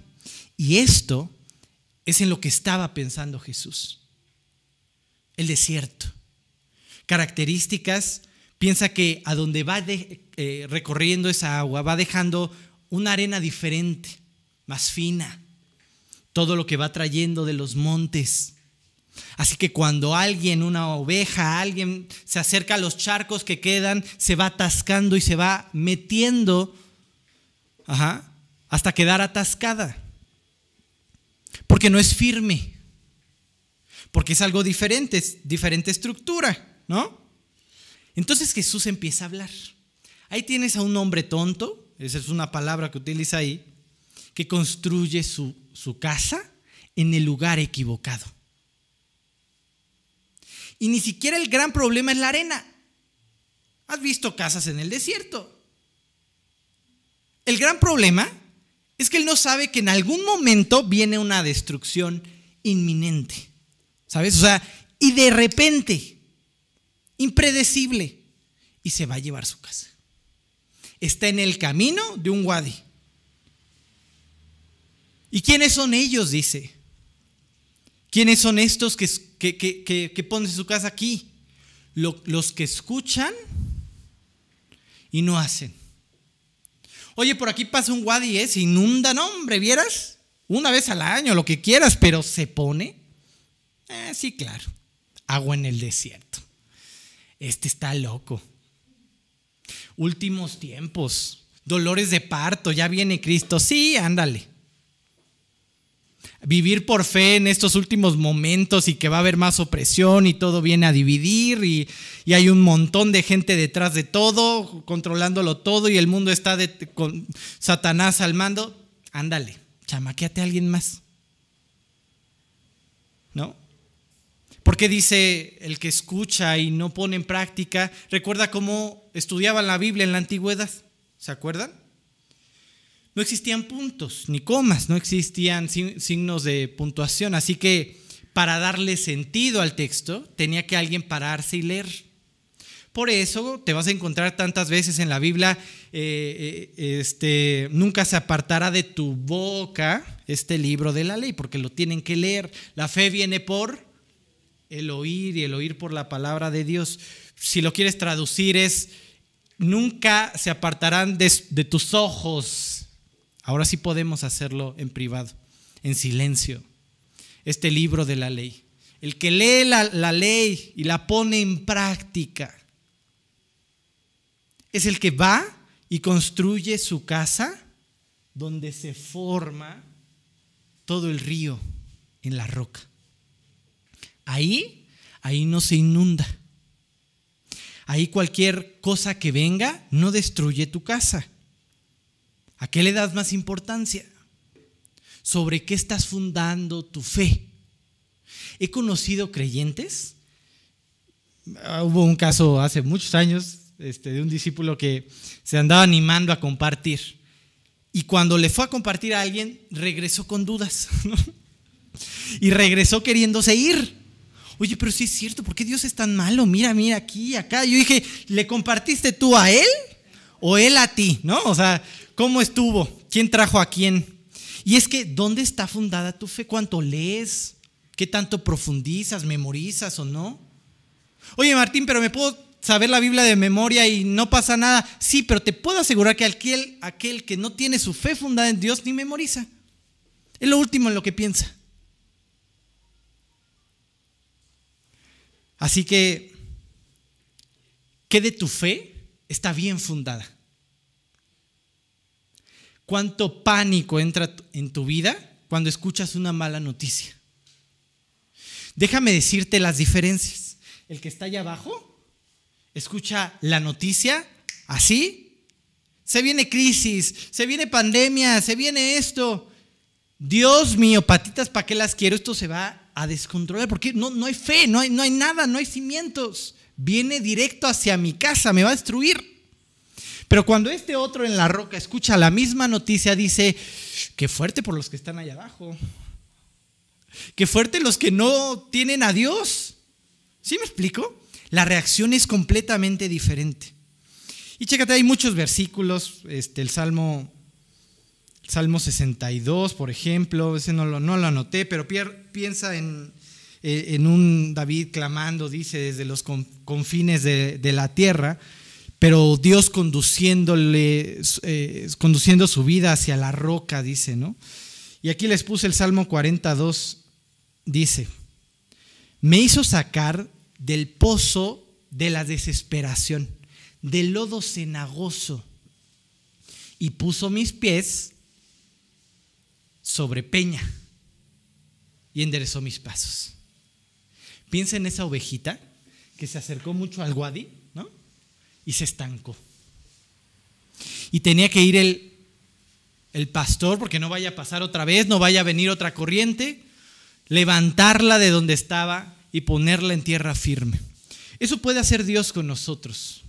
Y esto es en lo que estaba pensando Jesús. El desierto. Características, piensa que a donde va eh, recorriendo esa agua va dejando una arena diferente, más fina. Todo lo que va trayendo de los montes Así que cuando alguien, una oveja, alguien se acerca a los charcos que quedan, se va atascando y se va metiendo hasta quedar atascada. Porque no es firme. Porque es algo diferente, es diferente estructura, ¿no? Entonces Jesús empieza a hablar. Ahí tienes a un hombre tonto, esa es una palabra que utiliza ahí, que construye su, su casa en el lugar equivocado. Y ni siquiera el gran problema es la arena. ¿Has visto casas en el desierto? El gran problema es que él no sabe que en algún momento viene una destrucción inminente. ¿Sabes? O sea, y de repente, impredecible, y se va a llevar su casa. Está en el camino de un wadi. ¿Y quiénes son ellos? Dice. ¿Quiénes son estos que, que, ponen su casa aquí? los que escuchan y no hacen. Oye, por aquí pasa un wadi, ¿eh? se inunda, no, hombre, ¿vieras? Una vez al año, lo que quieras, pero se pone. Eh, sí, claro. agua en el desierto. Este está loco. Últimos tiempos, dolores de parto, ya viene Cristo. Sí, ándale. Vivir por fe en estos últimos momentos y que va a haber más opresión y todo viene a dividir y, hay un montón de gente detrás de todo, controlándolo todo y el mundo está con Satanás al mando. Ándale, chamaqueate a alguien más. ¿No? Porque dice el que escucha y no pone en práctica, recuerda cómo estudiaban la Biblia en la antigüedad, ¿se acuerdan? No existían puntos ni comas, no existían signos de puntuación, así que para darle sentido al texto tenía que alguien pararse y leer. Por eso te vas a encontrar tantas veces en la Biblia, eh, eh, este, nunca se apartará de tu boca este libro de la ley, porque lo tienen que leer. La fe viene por el oír y el oír por la palabra de Dios. Si lo quieres traducir es, nunca se apartarán de, tus ojos. Ahora sí podemos hacerlo en privado, en silencio. Este libro de la ley. El que lee la, la ley y la pone en práctica es el que va y construye su casa donde se forma todo el río en la roca. Ahí, ahí no se inunda. Ahí cualquier cosa que venga no destruye tu casa. ¿A qué le das más importancia? ¿Sobre qué estás fundando tu fe? He conocido creyentes. Ah, hubo un caso hace muchos años este, de un discípulo que se andaba animando a compartir. Y cuando le fue a compartir a alguien, regresó con dudas. <laughs> Y regresó queriéndose ir. Oye, pero sí es cierto, ¿por qué Dios es tan malo? Mira, mira, aquí, acá. Yo dije, ¿le compartiste tú a él o él a ti? ¿No? O sea, ¿cómo estuvo? ¿Quién trajo a quién? Y es que, ¿dónde está fundada tu fe? ¿Cuánto lees? ¿Qué tanto profundizas, memorizas o no? Oye, Martín, pero me puedo saber la Biblia de memoria y no pasa nada. Sí, pero te puedo asegurar que aquel, aquel que no tiene su fe fundada en Dios ni memoriza. Es lo último en lo que piensa. Así que, ¿qué de tu fe está bien fundada? ¿Cuánto pánico entra en tu vida cuando escuchas una mala noticia? Déjame decirte las diferencias. El que está allá abajo escucha la noticia así. Se viene crisis, se viene pandemia, se viene esto. Dios mío, patitas, ¿para qué las quiero? Esto se va a descontrolar, porque no, no hay fe, no hay, no hay nada, no hay cimientos. Viene directo hacia mi casa, me va a destruir. Pero cuando este otro en la roca escucha la misma noticia, dice, qué fuerte por los que están allá abajo. Qué fuerte los que no tienen a Dios. ¿Sí me explico? La reacción es completamente diferente. Y chécate, hay muchos versículos, este, el Salmo Salmo 62, por ejemplo, ese no lo, no lo anoté, pero piensa en, eh, en, un David clamando, dice, desde los confines de, la tierra, pero Dios conduciéndole, eh, conduciendo su vida hacia la roca, dice, ¿no? Y aquí les puse el Salmo 42, dice, me hizo sacar del pozo de la desesperación, del lodo cenagoso, y puso mis pies sobre peña y enderezó mis pasos. Piensa en esa ovejita que se acercó mucho al Wadi, ¿no? Y se estancó. Y tenía que ir el, el pastor, porque no vaya a pasar otra vez, no vaya a venir otra corriente, levantarla de donde estaba y ponerla en tierra firme. Eso puede hacer Dios con nosotros,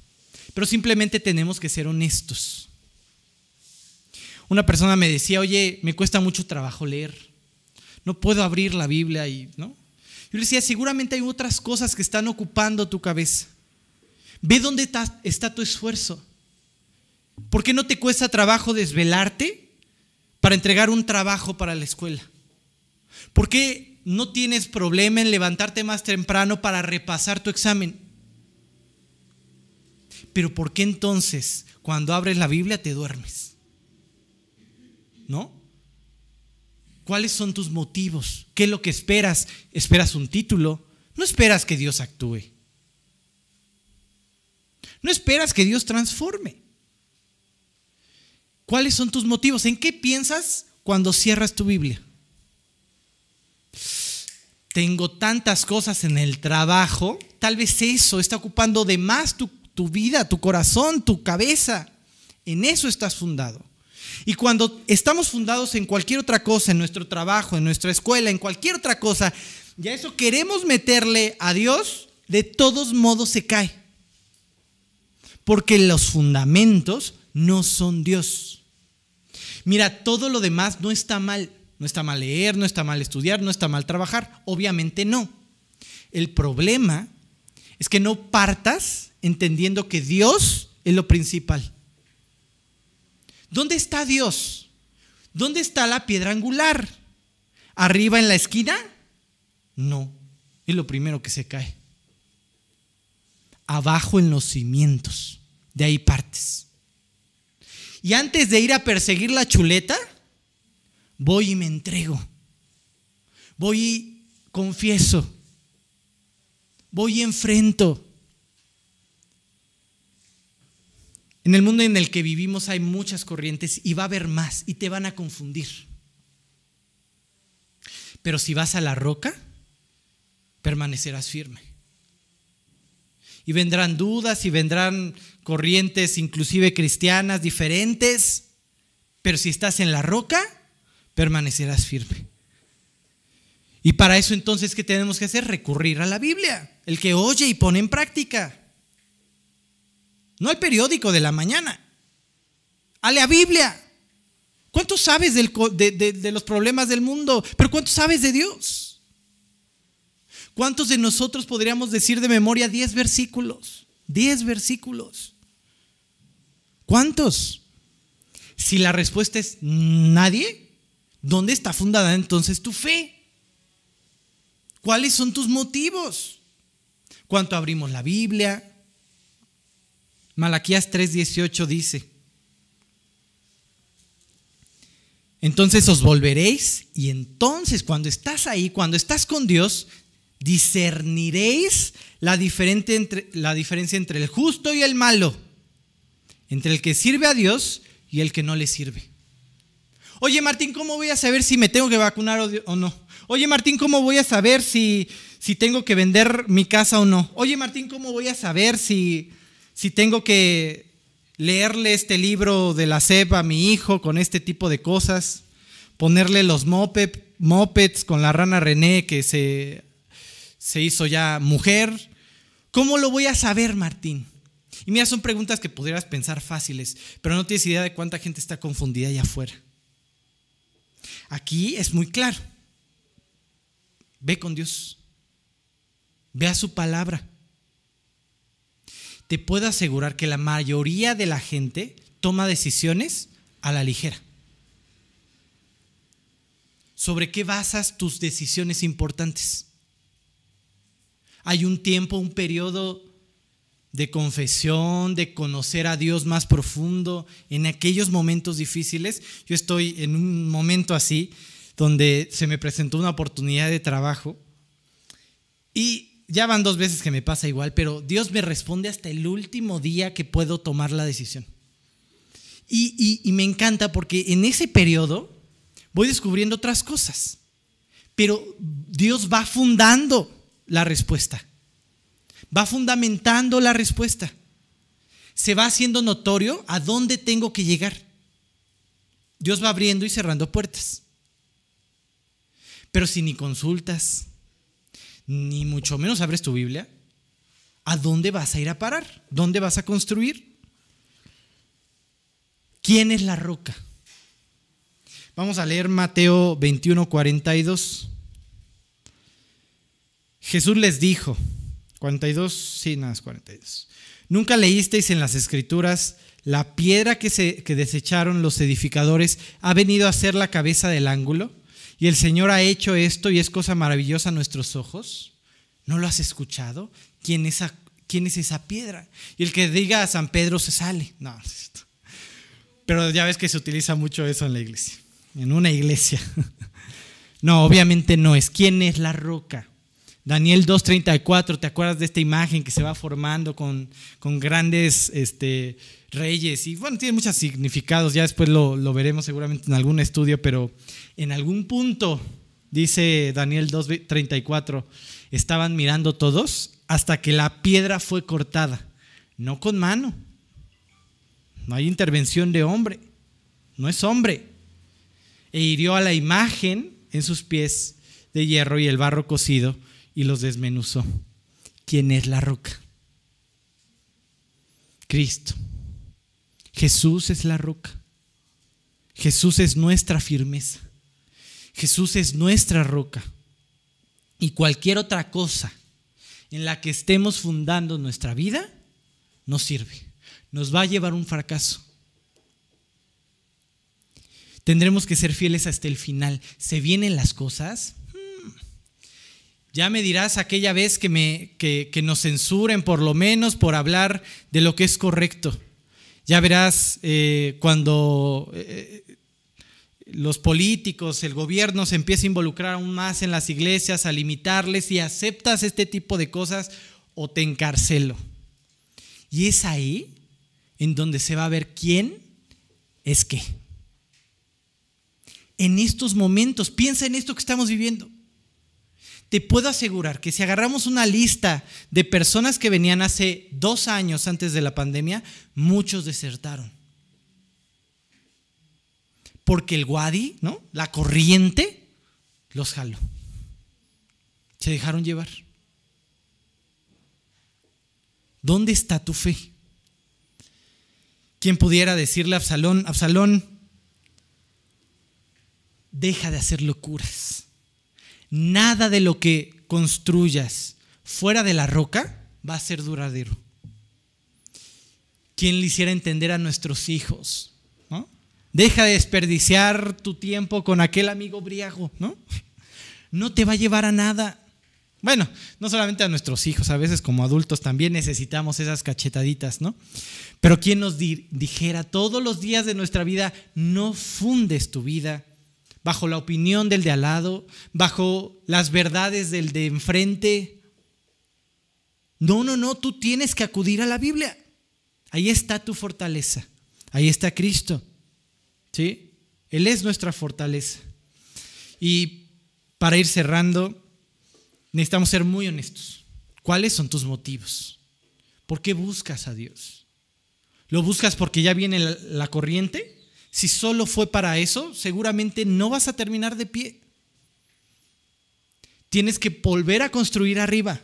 pero simplemente tenemos que ser honestos. Una persona me decía, oye, me cuesta mucho trabajo leer. No puedo abrir la Biblia y, ¿no? Yo le decía, seguramente hay otras cosas que están ocupando tu cabeza. Ve dónde está, está tu esfuerzo. ¿Por qué no te cuesta trabajo desvelarte para entregar un trabajo para la escuela? ¿Por qué no tienes problema en levantarte más temprano para repasar tu examen? Pero ¿por qué entonces cuando abres la Biblia te duermes? ¿No? ¿Cuáles son tus motivos? ¿Qué es lo que esperas? ¿Esperas un título? no esperas que Dios actúe. No esperas que Dios transforme. ¿Cuáles son tus motivos? ¿En qué piensas cuando cierras tu Biblia? Tengo tantas cosas en el trabajo, tal vez eso está ocupando de más tu, tu vida, tu corazón, tu cabeza. En eso estás fundado. Y cuando estamos fundados en cualquier otra cosa, en nuestro trabajo, en nuestra escuela, en cualquier otra cosa, ya eso queremos meterle a Dios, de todos modos se cae. Porque los fundamentos no son Dios. Mira, todo lo demás no está mal. No está mal leer, no está mal estudiar, no está mal trabajar. Obviamente no. El problema es que no partas entendiendo que Dios es lo principal. ¿Dónde está Dios? ¿Dónde está la piedra angular? ¿Arriba en la esquina? No, es lo primero que se cae. Abajo en los cimientos, de ahí partes. Y antes de ir a perseguir la chuleta, voy y me entrego. Voy y confieso. Voy y enfrento. En el mundo en el que vivimos hay muchas corrientes y va a haber más y te van a confundir. Pero si vas a la roca, permanecerás firme. Y vendrán dudas y vendrán corrientes, inclusive cristianas, diferentes. Pero si estás en la roca, permanecerás firme. Y para eso entonces, ¿qué tenemos que hacer? Recurrir a la Biblia. El que oye y pone en práctica. No al periódico de la mañana. A la Biblia. ¿Cuánto sabes de, de los problemas del mundo? Pero ¿cuánto sabes de Dios? ¿Cuántos de nosotros podríamos decir de memoria 10 versículos? 10 versículos. ¿Cuántos? Si la respuesta es nadie, ¿dónde está fundada entonces tu fe? ¿Cuáles son tus motivos? ¿Cuánto abrimos la Biblia? Malaquías 3:18 dice, entonces os volveréis y entonces cuando estás ahí, cuando estás con Dios, discerniréis la, entre, la diferencia entre el justo y el malo, entre el que sirve a Dios y el que no le sirve. Oye Martín, ¿cómo voy a saber si me tengo que vacunar o, no? Oye Martín, ¿cómo voy a saber si, si tengo que vender mi casa o no? Oye Martín, ¿cómo voy a saber si, si tengo que leerle este libro de la SEP a mi hijo con este tipo de cosas, ponerle los mopeds con la rana René que se, se hizo ya mujer, ¿cómo lo voy a saber, Martín? Y mira, son preguntas que pudieras pensar fáciles, pero no tienes idea de cuánta gente está confundida allá afuera. Aquí es muy claro. Ve con Dios. Ve a su palabra te puedo asegurar que la mayoría de la gente toma decisiones a la ligera. ¿Sobre qué basas tus decisiones importantes? Hay un tiempo, un periodo de confesión, de conocer a Dios más profundo en aquellos momentos difíciles. Yo estoy en un momento así, donde se me presentó una oportunidad de trabajo y ya van dos veces que me pasa igual, pero Dios me responde hasta el último día que puedo tomar la decisión. Y, me encanta porque en ese periodo voy descubriendo otras cosas, pero Dios va fundando la respuesta, va fundamentando la respuesta, se va haciendo notorio a dónde tengo que llegar. Dios va abriendo y cerrando puertas. Pero si ni consultas, ni mucho menos abres tu Biblia, ¿a dónde vas a ir a parar? ¿Dónde vas a construir? ¿Quién es la roca? Vamos a leer Mateo 21, 42. Jesús les dijo, 42, sí, nada, 42. Nunca leísteis en las escrituras, la piedra que, se, que desecharon los edificadores ha venido a ser la cabeza del ángulo y el Señor ha hecho esto y es cosa maravillosa a nuestros ojos. ¿No lo has escuchado? ¿Quién es, quién es esa piedra? Y el que diga a San Pedro se sale. No, pero ya ves que se utiliza mucho eso en la iglesia, en una iglesia. <laughs> No, obviamente no es. ¿Quién es la roca? Daniel 2.34, ¿te acuerdas de esta imagen que se va formando con, grandes este, reyes? Y bueno, tiene muchos significados, ya después lo, lo veremos seguramente en algún estudio, pero en algún punto, dice Daniel 2.34, estaban mirando todos hasta que la piedra fue cortada, no con mano, no hay intervención de hombre, no es hombre, e hirió a la imagen en sus pies de hierro y el barro cocido y los desmenuzó. ¿Quién es la roca? Cristo. Jesús es la roca. Jesús es nuestra firmeza. Jesús es nuestra roca. Y cualquier otra cosa en la que estemos fundando nuestra vida no sirve. Nos va a llevar un fracaso. Tendremos que ser fieles hasta el final. ¿Se vienen las cosas? Ya me dirás aquella vez que, me, que, nos censuren por lo menos por hablar de lo que es correcto. Ya verás eh, cuando eh, los políticos, el gobierno se empieza a involucrar aún más en las iglesias, a limitarles y aceptas este tipo de cosas o te encarcelo. Y es ahí en donde se va a ver quién es qué. En estos momentos, piensa en esto que estamos viviendo te puedo asegurar que si agarramos una lista de personas que venían hace dos años antes de la pandemia, muchos desertaron. Porque el Wadi, ¿no? La corriente, los jaló. Se dejaron llevar. ¿Dónde está tu fe? ¿Quién pudiera decirle a Absalón, Absalón, deja de hacer locuras? Nada de lo que construyas fuera de la roca va a ser duradero. ¿Quién le hiciera entender a nuestros hijos? ¿no? Deja de desperdiciar tu tiempo con aquel amigo briago, ¿no? No te va a llevar a nada. Bueno, no solamente a nuestros hijos, a veces como adultos también necesitamos esas cachetaditas, ¿no? Pero quien nos dijera todos los días de nuestra vida, no fundes tu vida bajo la opinión del de al lado, bajo las verdades del de enfrente. No, no, no, tú tienes que acudir a la Biblia. Ahí está tu fortaleza. Ahí está Cristo. ¿Sí? Él es nuestra fortaleza. Y para ir cerrando, necesitamos ser muy honestos. ¿Cuáles son tus motivos? ¿Por qué buscas a Dios? ¿Lo buscas porque ya viene la corriente? Si solo fue para eso, seguramente no vas a terminar de pie. Tienes que volver a construir arriba.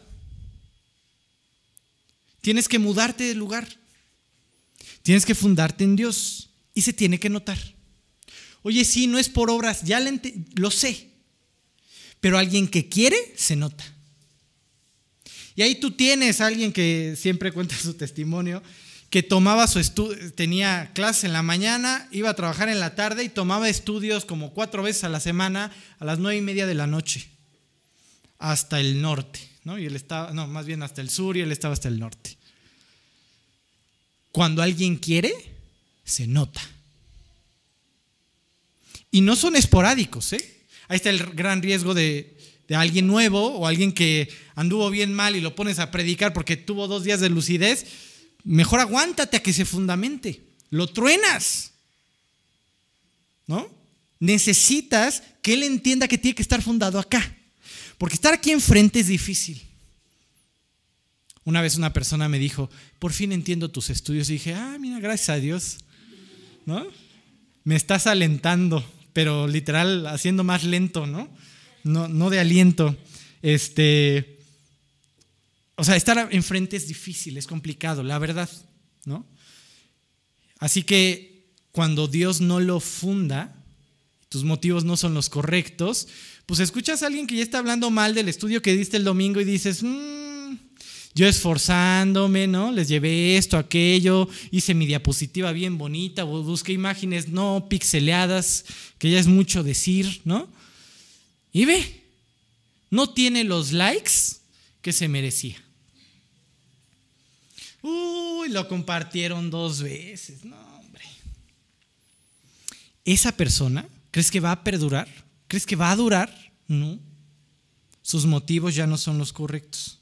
Tienes que mudarte de lugar. Tienes que fundarte en Dios. Y se tiene que notar. Oye, sí, no es por obras, ya lo sé. Pero alguien que quiere, se nota. Y ahí tú tienes a alguien que siempre cuenta su testimonio, que tomaba su estudio, tenía clase en la mañana, iba a trabajar en la tarde y tomaba estudios como cuatro veces a la semana a las nueve y media de la noche, hasta el norte, ¿no? Y él estaba, no, más bien hasta el sur y él estaba hasta el norte. Cuando alguien quiere, se nota. Y no son esporádicos, ¿eh? Ahí está el gran riesgo de, de alguien nuevo o alguien que anduvo bien mal y lo pones a predicar porque tuvo dos días de lucidez mejor aguántate a que se fundamente. Lo truenas. ¿No? Necesitas que él entienda que tiene que estar fundado acá. Porque estar aquí enfrente es difícil. Una vez una persona me dijo, por fin entiendo tus estudios. Y dije, ah, mira, gracias a Dios. ¿No? Me estás alentando, pero literal haciendo más lento, ¿no? No, no de aliento. Este, o sea, estar enfrente es difícil, es complicado, la verdad, ¿no? Así que cuando Dios no lo funda, tus motivos no son los correctos, pues escuchas a alguien que ya está hablando mal del estudio que diste el domingo y dices, mm, yo esforzándome, ¿no? Les llevé esto, aquello, hice mi diapositiva bien bonita, busqué imágenes no pixeleadas, que ya es mucho decir, ¿no? Y ve, no tiene los likes que se merecía. Uy, lo compartieron dos veces. No, hombre. ¿Esa persona crees que va a perdurar? ¿Crees que va a durar? No. sus motivos ya no son los correctos.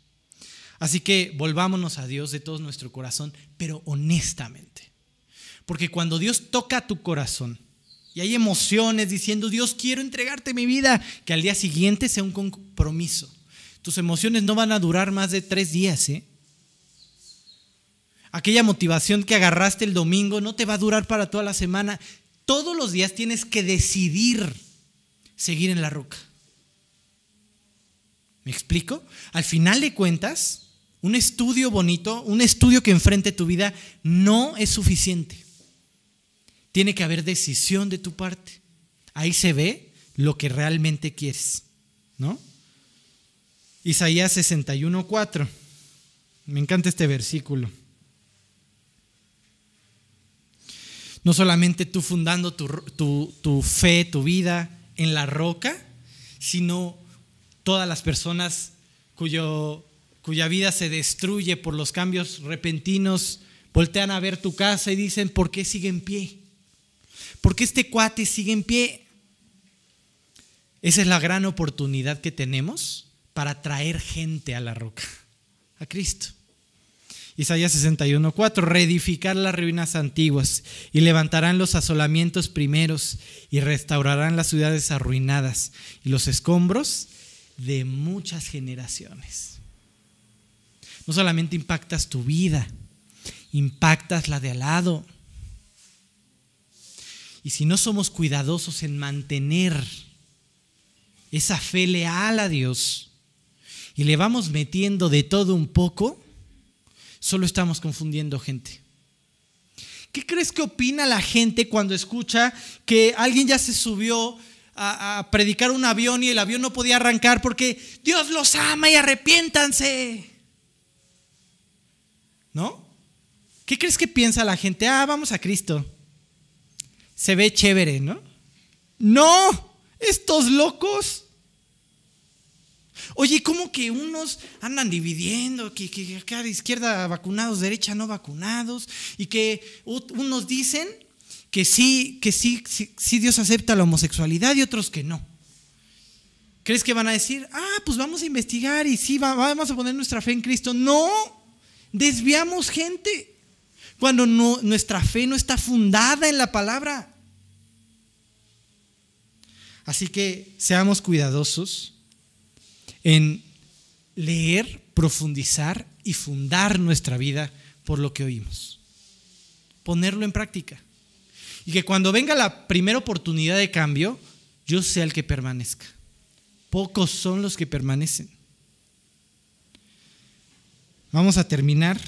Así que volvámonos a Dios de todo nuestro corazón, pero honestamente. Porque cuando Dios toca tu corazón y hay emociones diciendo, Dios, quiero entregarte mi vida, que al día siguiente sea un compromiso. Tus emociones no van a durar más de tres días, ¿eh? Aquella motivación que agarraste el domingo no te va a durar para toda la semana. Todos los días tienes que decidir seguir en la roca. ¿Me explico? Al final de cuentas, un estudio bonito, un estudio que enfrente tu vida, no es suficiente. Tiene que haber decisión de tu parte. Ahí se ve lo que realmente quieres, ¿no? Isaías 61:4. Me encanta este versículo. No solamente tú fundando tu, tu fe, tu vida en la roca, sino todas las personas cuyo, cuya vida se destruye por los cambios repentinos, voltean a ver tu casa y dicen, ¿por qué sigue en pie? ¿Por qué este cuate sigue en pie? Esa es la gran oportunidad que tenemos para traer gente a la roca, a Cristo. Isaías 61:4, reedificar las ruinas antiguas y levantarán los asolamientos primeros y restaurarán las ciudades arruinadas y los escombros de muchas generaciones. No solamente impactas tu vida, impactas la de al lado. Y si no somos cuidadosos en mantener esa fe leal a Dios y le vamos metiendo de todo un poco, solo estamos confundiendo gente. ¿Qué crees que opina la gente cuando escucha que alguien ya se subió a, predicar un avión y el avión no podía arrancar porque Dios los ama y arrepiéntanse. ¿No? ¿Qué crees que piensa la gente? Ah, vamos a Cristo. Se ve chévere, ¿no? No, estos locos. Oye, ¿cómo que unos andan dividiendo? Que, que acá de izquierda vacunados, derecha no vacunados. Y que unos dicen que sí, que sí, sí, Dios acepta la homosexualidad y otros que no. ¿Crees que van a decir, ah, pues vamos a investigar y sí, vamos a poner nuestra fe en Cristo? No, desviamos gente cuando nuestra fe no está fundada en la palabra. Así que seamos cuidadosos en leer, profundizar y fundar nuestra vida por lo que oímos. Ponerlo en práctica. Y que cuando venga la primera oportunidad de cambio, yo sea el que permanezca. Pocos son los que permanecen. Vamos a terminar.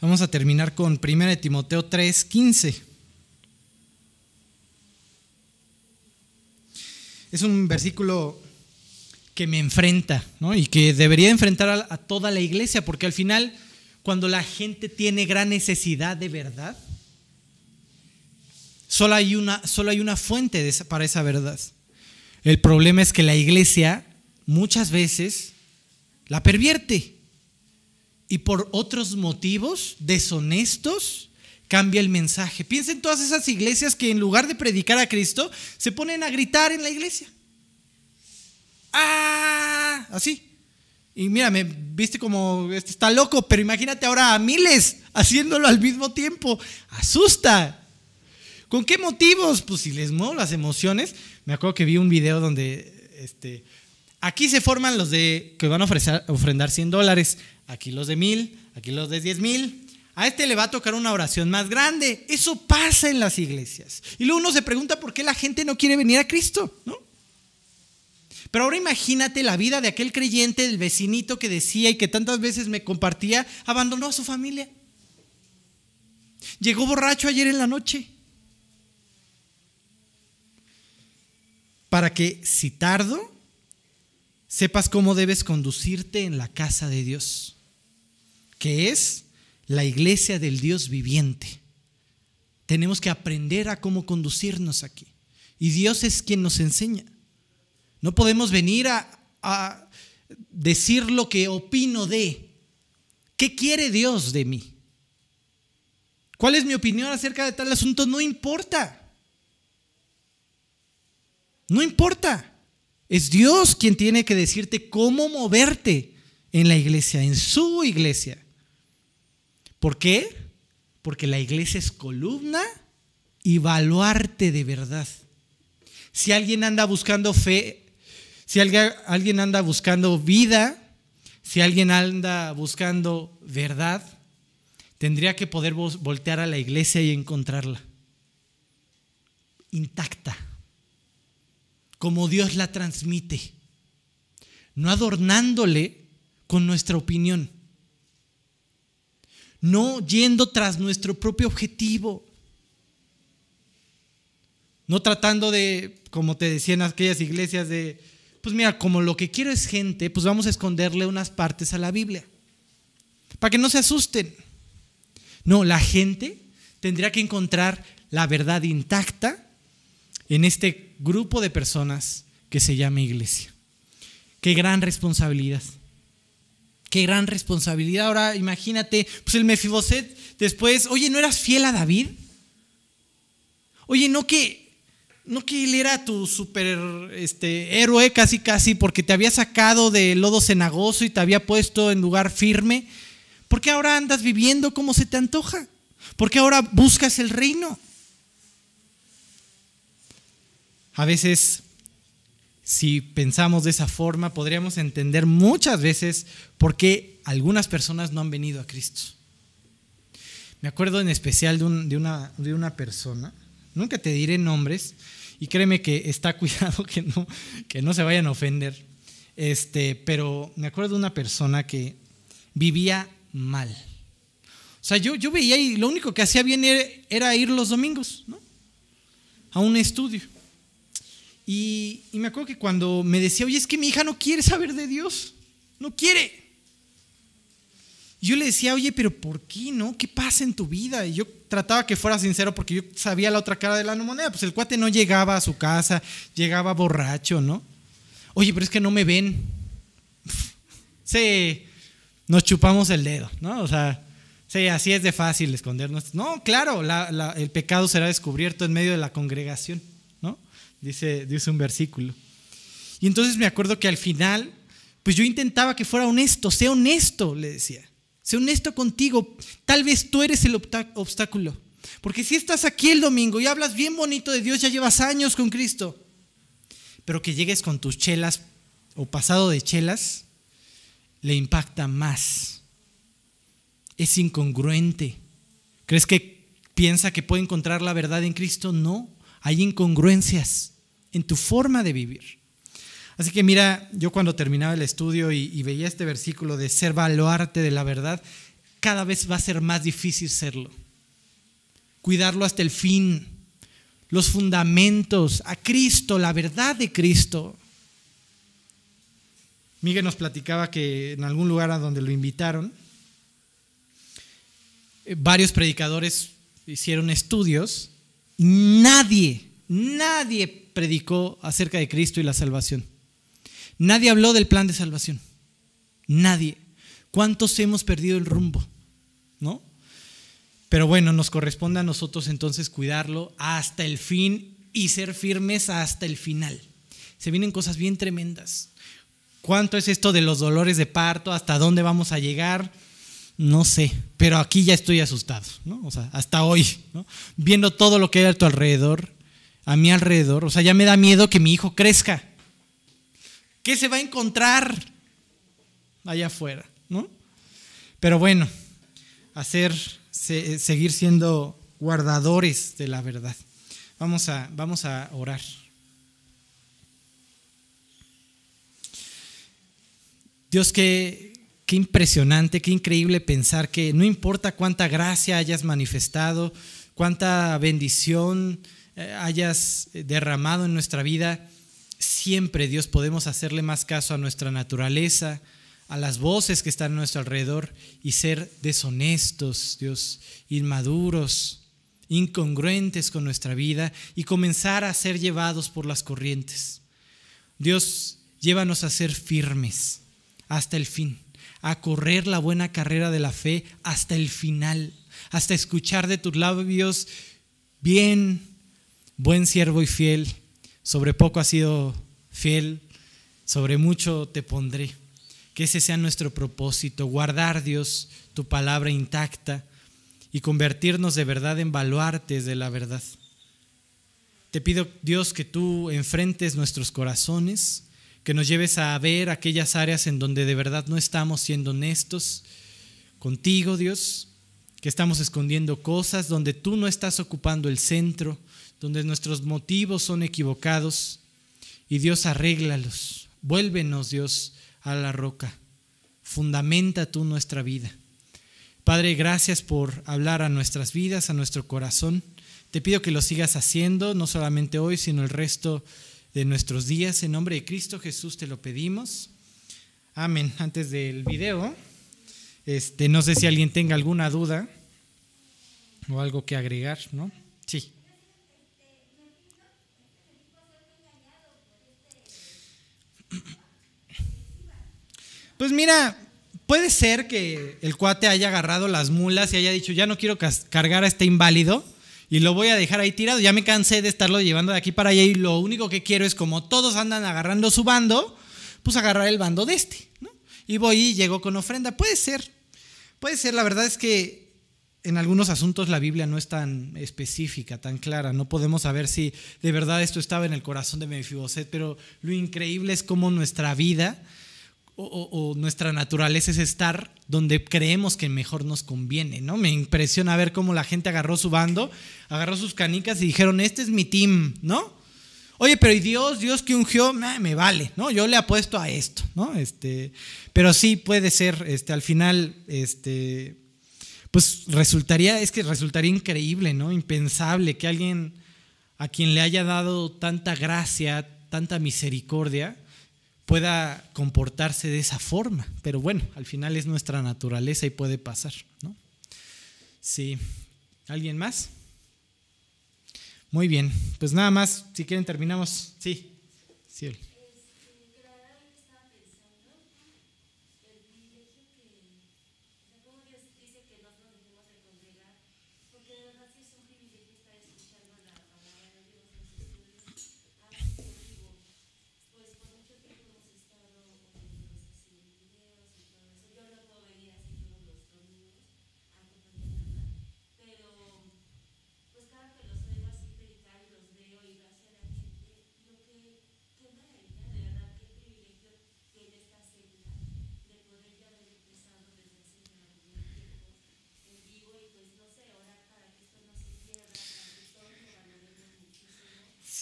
Vamos a terminar con 1 Timoteo 3, 15. Es un versículo que me enfrenta ¿no? y que debería enfrentar a, toda la iglesia, porque al final, cuando la gente tiene gran necesidad de verdad, Solo hay una, solo hay una fuente para esa verdad. El problema es que la iglesia muchas veces la pervierte y por otros motivos deshonestos cambia el mensaje. Piensen en todas esas iglesias que en lugar de predicar a Cristo se ponen a gritar en la iglesia. ¡Ah! Así. Y mira, me viste como este está loco, pero imagínate ahora a miles haciéndolo al mismo tiempo. Asusta. ¿Con qué motivos? Pues si les muevo las emociones. Me acuerdo que vi un video donde este, aquí se forman los de que van a ofrecer, ofrendar 100 dólares, aquí los de mil, aquí los de 10 mil. A este le va a tocar una oración más grande. Eso pasa en las iglesias. Y luego uno se pregunta por qué la gente no quiere venir a Cristo, ¿no? Pero ahora imagínate la vida de aquel creyente, del vecinito que decía y que tantas veces me compartía, abandonó a su familia. Llegó borracho ayer en la noche. para que si tardo, sepas cómo debes conducirte en la casa de Dios, que es la iglesia del Dios viviente. Tenemos que aprender a cómo conducirnos aquí. Y Dios es quien nos enseña. No podemos venir a, decir lo que opino de. ¿Qué quiere Dios de mí? ¿Cuál es mi opinión acerca de tal asunto? No importa. No importa. Es Dios quien tiene que decirte cómo moverte en la iglesia, en su iglesia. ¿Por qué? Porque la iglesia es columna y baluarte de verdad. Si alguien anda buscando fe, si alguien anda buscando vida, si alguien anda buscando verdad, tendría que poder voltear a la iglesia y encontrarla. Intacta, como Dios la transmite, no adornándole con nuestra opinión, no yendo tras nuestro propio objetivo, no tratando de, como te decían aquellas iglesias, de, pues mira, como lo que quiero es gente, pues vamos a esconderle unas partes a la Biblia, para que no se asusten. No, la gente tendría que encontrar la verdad intacta en este grupo de personas que se llama iglesia. Qué gran responsabilidad. Qué gran responsabilidad. Ahora imagínate, pues el Mefiboset después, oye, ¿no eras fiel a David? Oye, ¿no que no que él era tu super este, héroe casi casi porque te había sacado del lodo cenagoso y te había puesto en lugar firme? ¿Por qué ahora andas viviendo como se te antoja? ¿Por qué ahora buscas el reino? A veces, si pensamos de esa forma, podríamos entender muchas veces por qué algunas personas no han venido a Cristo. Me acuerdo en especial de, una, de una persona, nunca te diré nombres, y créeme que está <laughs> cuidado que no, que no se vayan a ofender, este, pero me acuerdo de una persona que vivía mal. O sea, yo, yo veía y lo único que hacía bien era, ir los domingos, ¿no? A un estudio. Y, me acuerdo que cuando me decía, oye, es que mi hija no quiere saber de Dios, no quiere. Yo le decía, oye, pero ¿por qué no? ¿Qué pasa en tu vida? Y yo trataba que fuera sincero porque yo sabía la otra cara de la moneda. Pues el cuate no llegaba a su casa, llegaba borracho, ¿no? Oye, pero es que no me ven. <laughs> Sí, nos chupamos el dedo, ¿no? O sea, sí, así es de fácil escondernos. No, claro, el pecado será descubierto en medio de la congregación dice, dice un versículo. Y entonces me acuerdo que al final, pues yo intentaba que fuera honesto, sea honesto, le decía. Sé honesto contigo. Tal vez tú eres el obstáculo. Porque si estás aquí el domingo y hablas bien bonito de Dios, ya llevas años con Cristo. Pero que llegues con tus chelas o pasado de chelas, le impacta más. Es incongruente. ¿Crees que piensa que puede encontrar la verdad en Cristo? No. Hay incongruencias en tu forma de vivir. Así que mira, yo cuando terminaba el estudio y, veía este versículo de ser baluarte de la verdad, cada vez va a ser más difícil serlo. Cuidarlo hasta el fin, los fundamentos, a Cristo, la verdad de Cristo. Miguel nos platicaba que en algún lugar a donde lo invitaron, eh, varios predicadores hicieron estudios, nadie, nadie predicó acerca de Cristo y la salvación. Nadie habló del plan de salvación. Nadie. ¿Cuántos hemos perdido el rumbo? ¿No? Pero bueno, nos corresponde a nosotros entonces cuidarlo hasta el fin y ser firmes hasta el final. Se vienen cosas bien tremendas. ¿Cuánto es esto de los dolores de parto? ¿Hasta dónde vamos a llegar? No sé, pero aquí ya estoy asustado, ¿no? O sea, hasta hoy, ¿no? Viendo todo lo que hay a tu alrededor, a mi alrededor. O sea, ya me da miedo que mi hijo crezca. ¿Qué se va a encontrar allá afuera? ¿no? Pero bueno, hacer, seguir siendo guardadores de la verdad. Vamos a, vamos a orar. Dios, qué, qué impresionante, qué increíble pensar que no importa cuánta gracia hayas manifestado, cuánta bendición eh, hayas eh, derramado en nuestra vida, siempre Dios podemos hacerle más caso a nuestra naturaleza, a las voces que están a nuestro alrededor y ser deshonestos, Dios, inmaduros, incongruentes con nuestra vida y comenzar a ser llevados por las corrientes. Dios, llévanos a ser firmes hasta el fin, a correr la buena carrera de la fe hasta el final, hasta escuchar de tus labios, bien, buen siervo y fiel, sobre poco has sido fiel, sobre mucho te pondré. Que ese sea nuestro propósito, guardar, Dios, tu palabra intacta y convertirnos de verdad en baluartes de la verdad. Te pido, Dios, que tú enfrentes nuestros corazones, que nos lleves a ver aquellas áreas en donde de verdad no estamos siendo honestos contigo, Dios, que estamos escondiendo cosas, donde tú no estás ocupando el centro, donde nuestros motivos son equivocados. Y Dios, arréglalos. Vuélvenos, Dios, a la roca. Fundamenta tú nuestra vida. Padre, gracias por hablar a nuestras vidas, a nuestro corazón. Te pido que lo sigas haciendo, no solamente hoy, sino el resto de nuestros días. En nombre de Cristo Jesús te lo pedimos. Amén. Antes del video, este, no sé si alguien tenga alguna duda o algo que agregar, ¿no? Sí. Pues mira, puede ser que el cuate haya agarrado las mulas y haya dicho, ya no quiero cargar a este inválido y lo voy a dejar ahí tirado. Ya me cansé de estarlo llevando de aquí para allá y lo único que quiero es como todos andan agarrando su bando, pues agarrar el bando de este. ¿no? Y voy y llego con ofrenda. Puede ser, puede ser. La verdad es que en algunos asuntos la Biblia no es tan específica, tan clara. No podemos saber si de verdad esto estaba en el corazón de Mefiboset, pero lo increíble es cómo nuestra vida o, nuestra naturaleza es estar donde creemos que mejor nos conviene, ¿no? Me impresiona ver cómo la gente agarró su bando, agarró sus canicas y dijeron, este es mi team, ¿no? Oye, pero ¿y Dios? Dios que ungió, me vale, ¿no? Yo le apuesto a esto, ¿no? Este, pero sí puede ser, este, al final, este, pues resultaría, es que resultaría increíble, ¿no? Impensable que alguien a quien le haya dado tanta gracia, tanta misericordia, pueda comportarse de esa forma. Pero bueno, al final es nuestra naturaleza y puede pasar, ¿no? Sí. ¿Alguien más? Muy bien. Pues nada más, si quieren terminamos. Sí. Sí.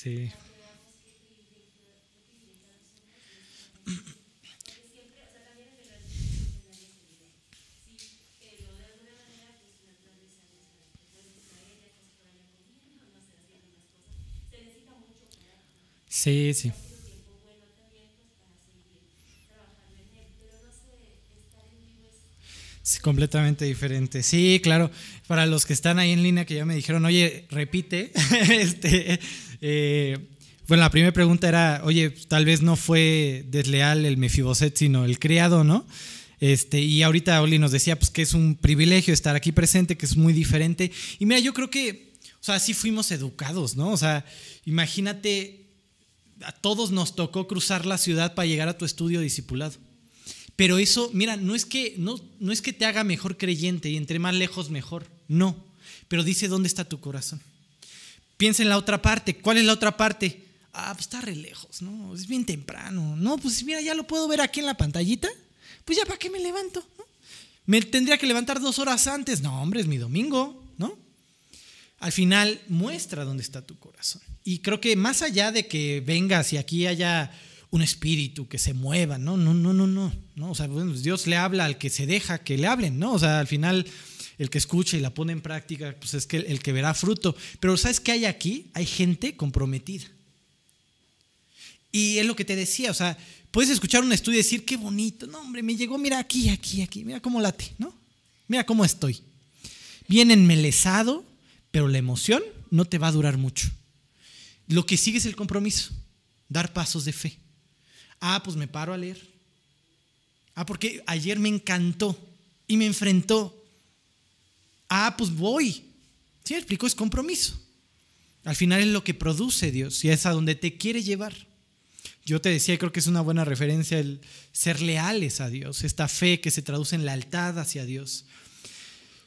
Sí. Sí, sí. Sí, completamente diferente. Sí, claro. Para los que están ahí en línea que ya me dijeron, oye, repite, <laughs> este, eh, bueno, la primera pregunta era, oye, tal vez no fue desleal el Mefiboset, sino el criado, ¿no? Este, y ahorita Oli nos decía pues, que es un privilegio estar aquí presente, que es muy diferente. Y mira, yo creo que, o sea, así fuimos educados, ¿no? O sea, imagínate, a todos nos tocó cruzar la ciudad para llegar a tu estudio discipulado. Pero eso, mira, no es que, no, no es que te haga mejor creyente y entre más lejos mejor, no. Pero dice dónde está tu corazón. Piensa en la otra parte. ¿Cuál es la otra parte? Ah, pues está re lejos, ¿no? Es bien temprano. No, pues mira, ya lo puedo ver aquí en la pantallita. Pues ya, ¿para qué me levanto? Me tendría que levantar dos horas antes. No, hombre, es mi domingo, ¿no? Al final muestra dónde está tu corazón. Y creo que más allá de que vengas y aquí haya un espíritu que se mueva, no, no, no, no, no. no o sea, Dios le habla al que se deja que le hablen, ¿no? O sea, al final el que escucha y la pone en práctica, pues es que el que verá fruto. Pero ¿sabes qué hay aquí? Hay gente comprometida. Y es lo que te decía, o sea, puedes escuchar un estudio y decir, qué bonito, no, hombre, me llegó, mira aquí, aquí, aquí, mira cómo late, ¿no? Mira cómo estoy. Bien enmelezado, pero la emoción no te va a durar mucho. Lo que sigue es el compromiso, dar pasos de fe. Ah, pues me paro a leer. Ah, porque ayer me encantó y me enfrentó Ah, pues voy. ¿Sí me explico? Es compromiso. Al final es lo que produce Dios y es a donde te quiere llevar. Yo te decía, creo que es una buena referencia el ser leales a Dios, esta fe que se traduce en lealtad hacia Dios.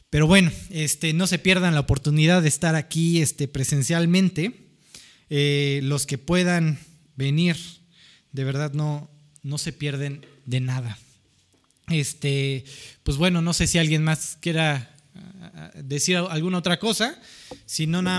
Pero bueno, este, no se pierdan la oportunidad de estar aquí este, presencialmente. Eh, los que puedan venir, de verdad no, no se pierden de nada. Este, pues bueno, no sé si alguien más quiera decir alguna otra cosa, si no nada más.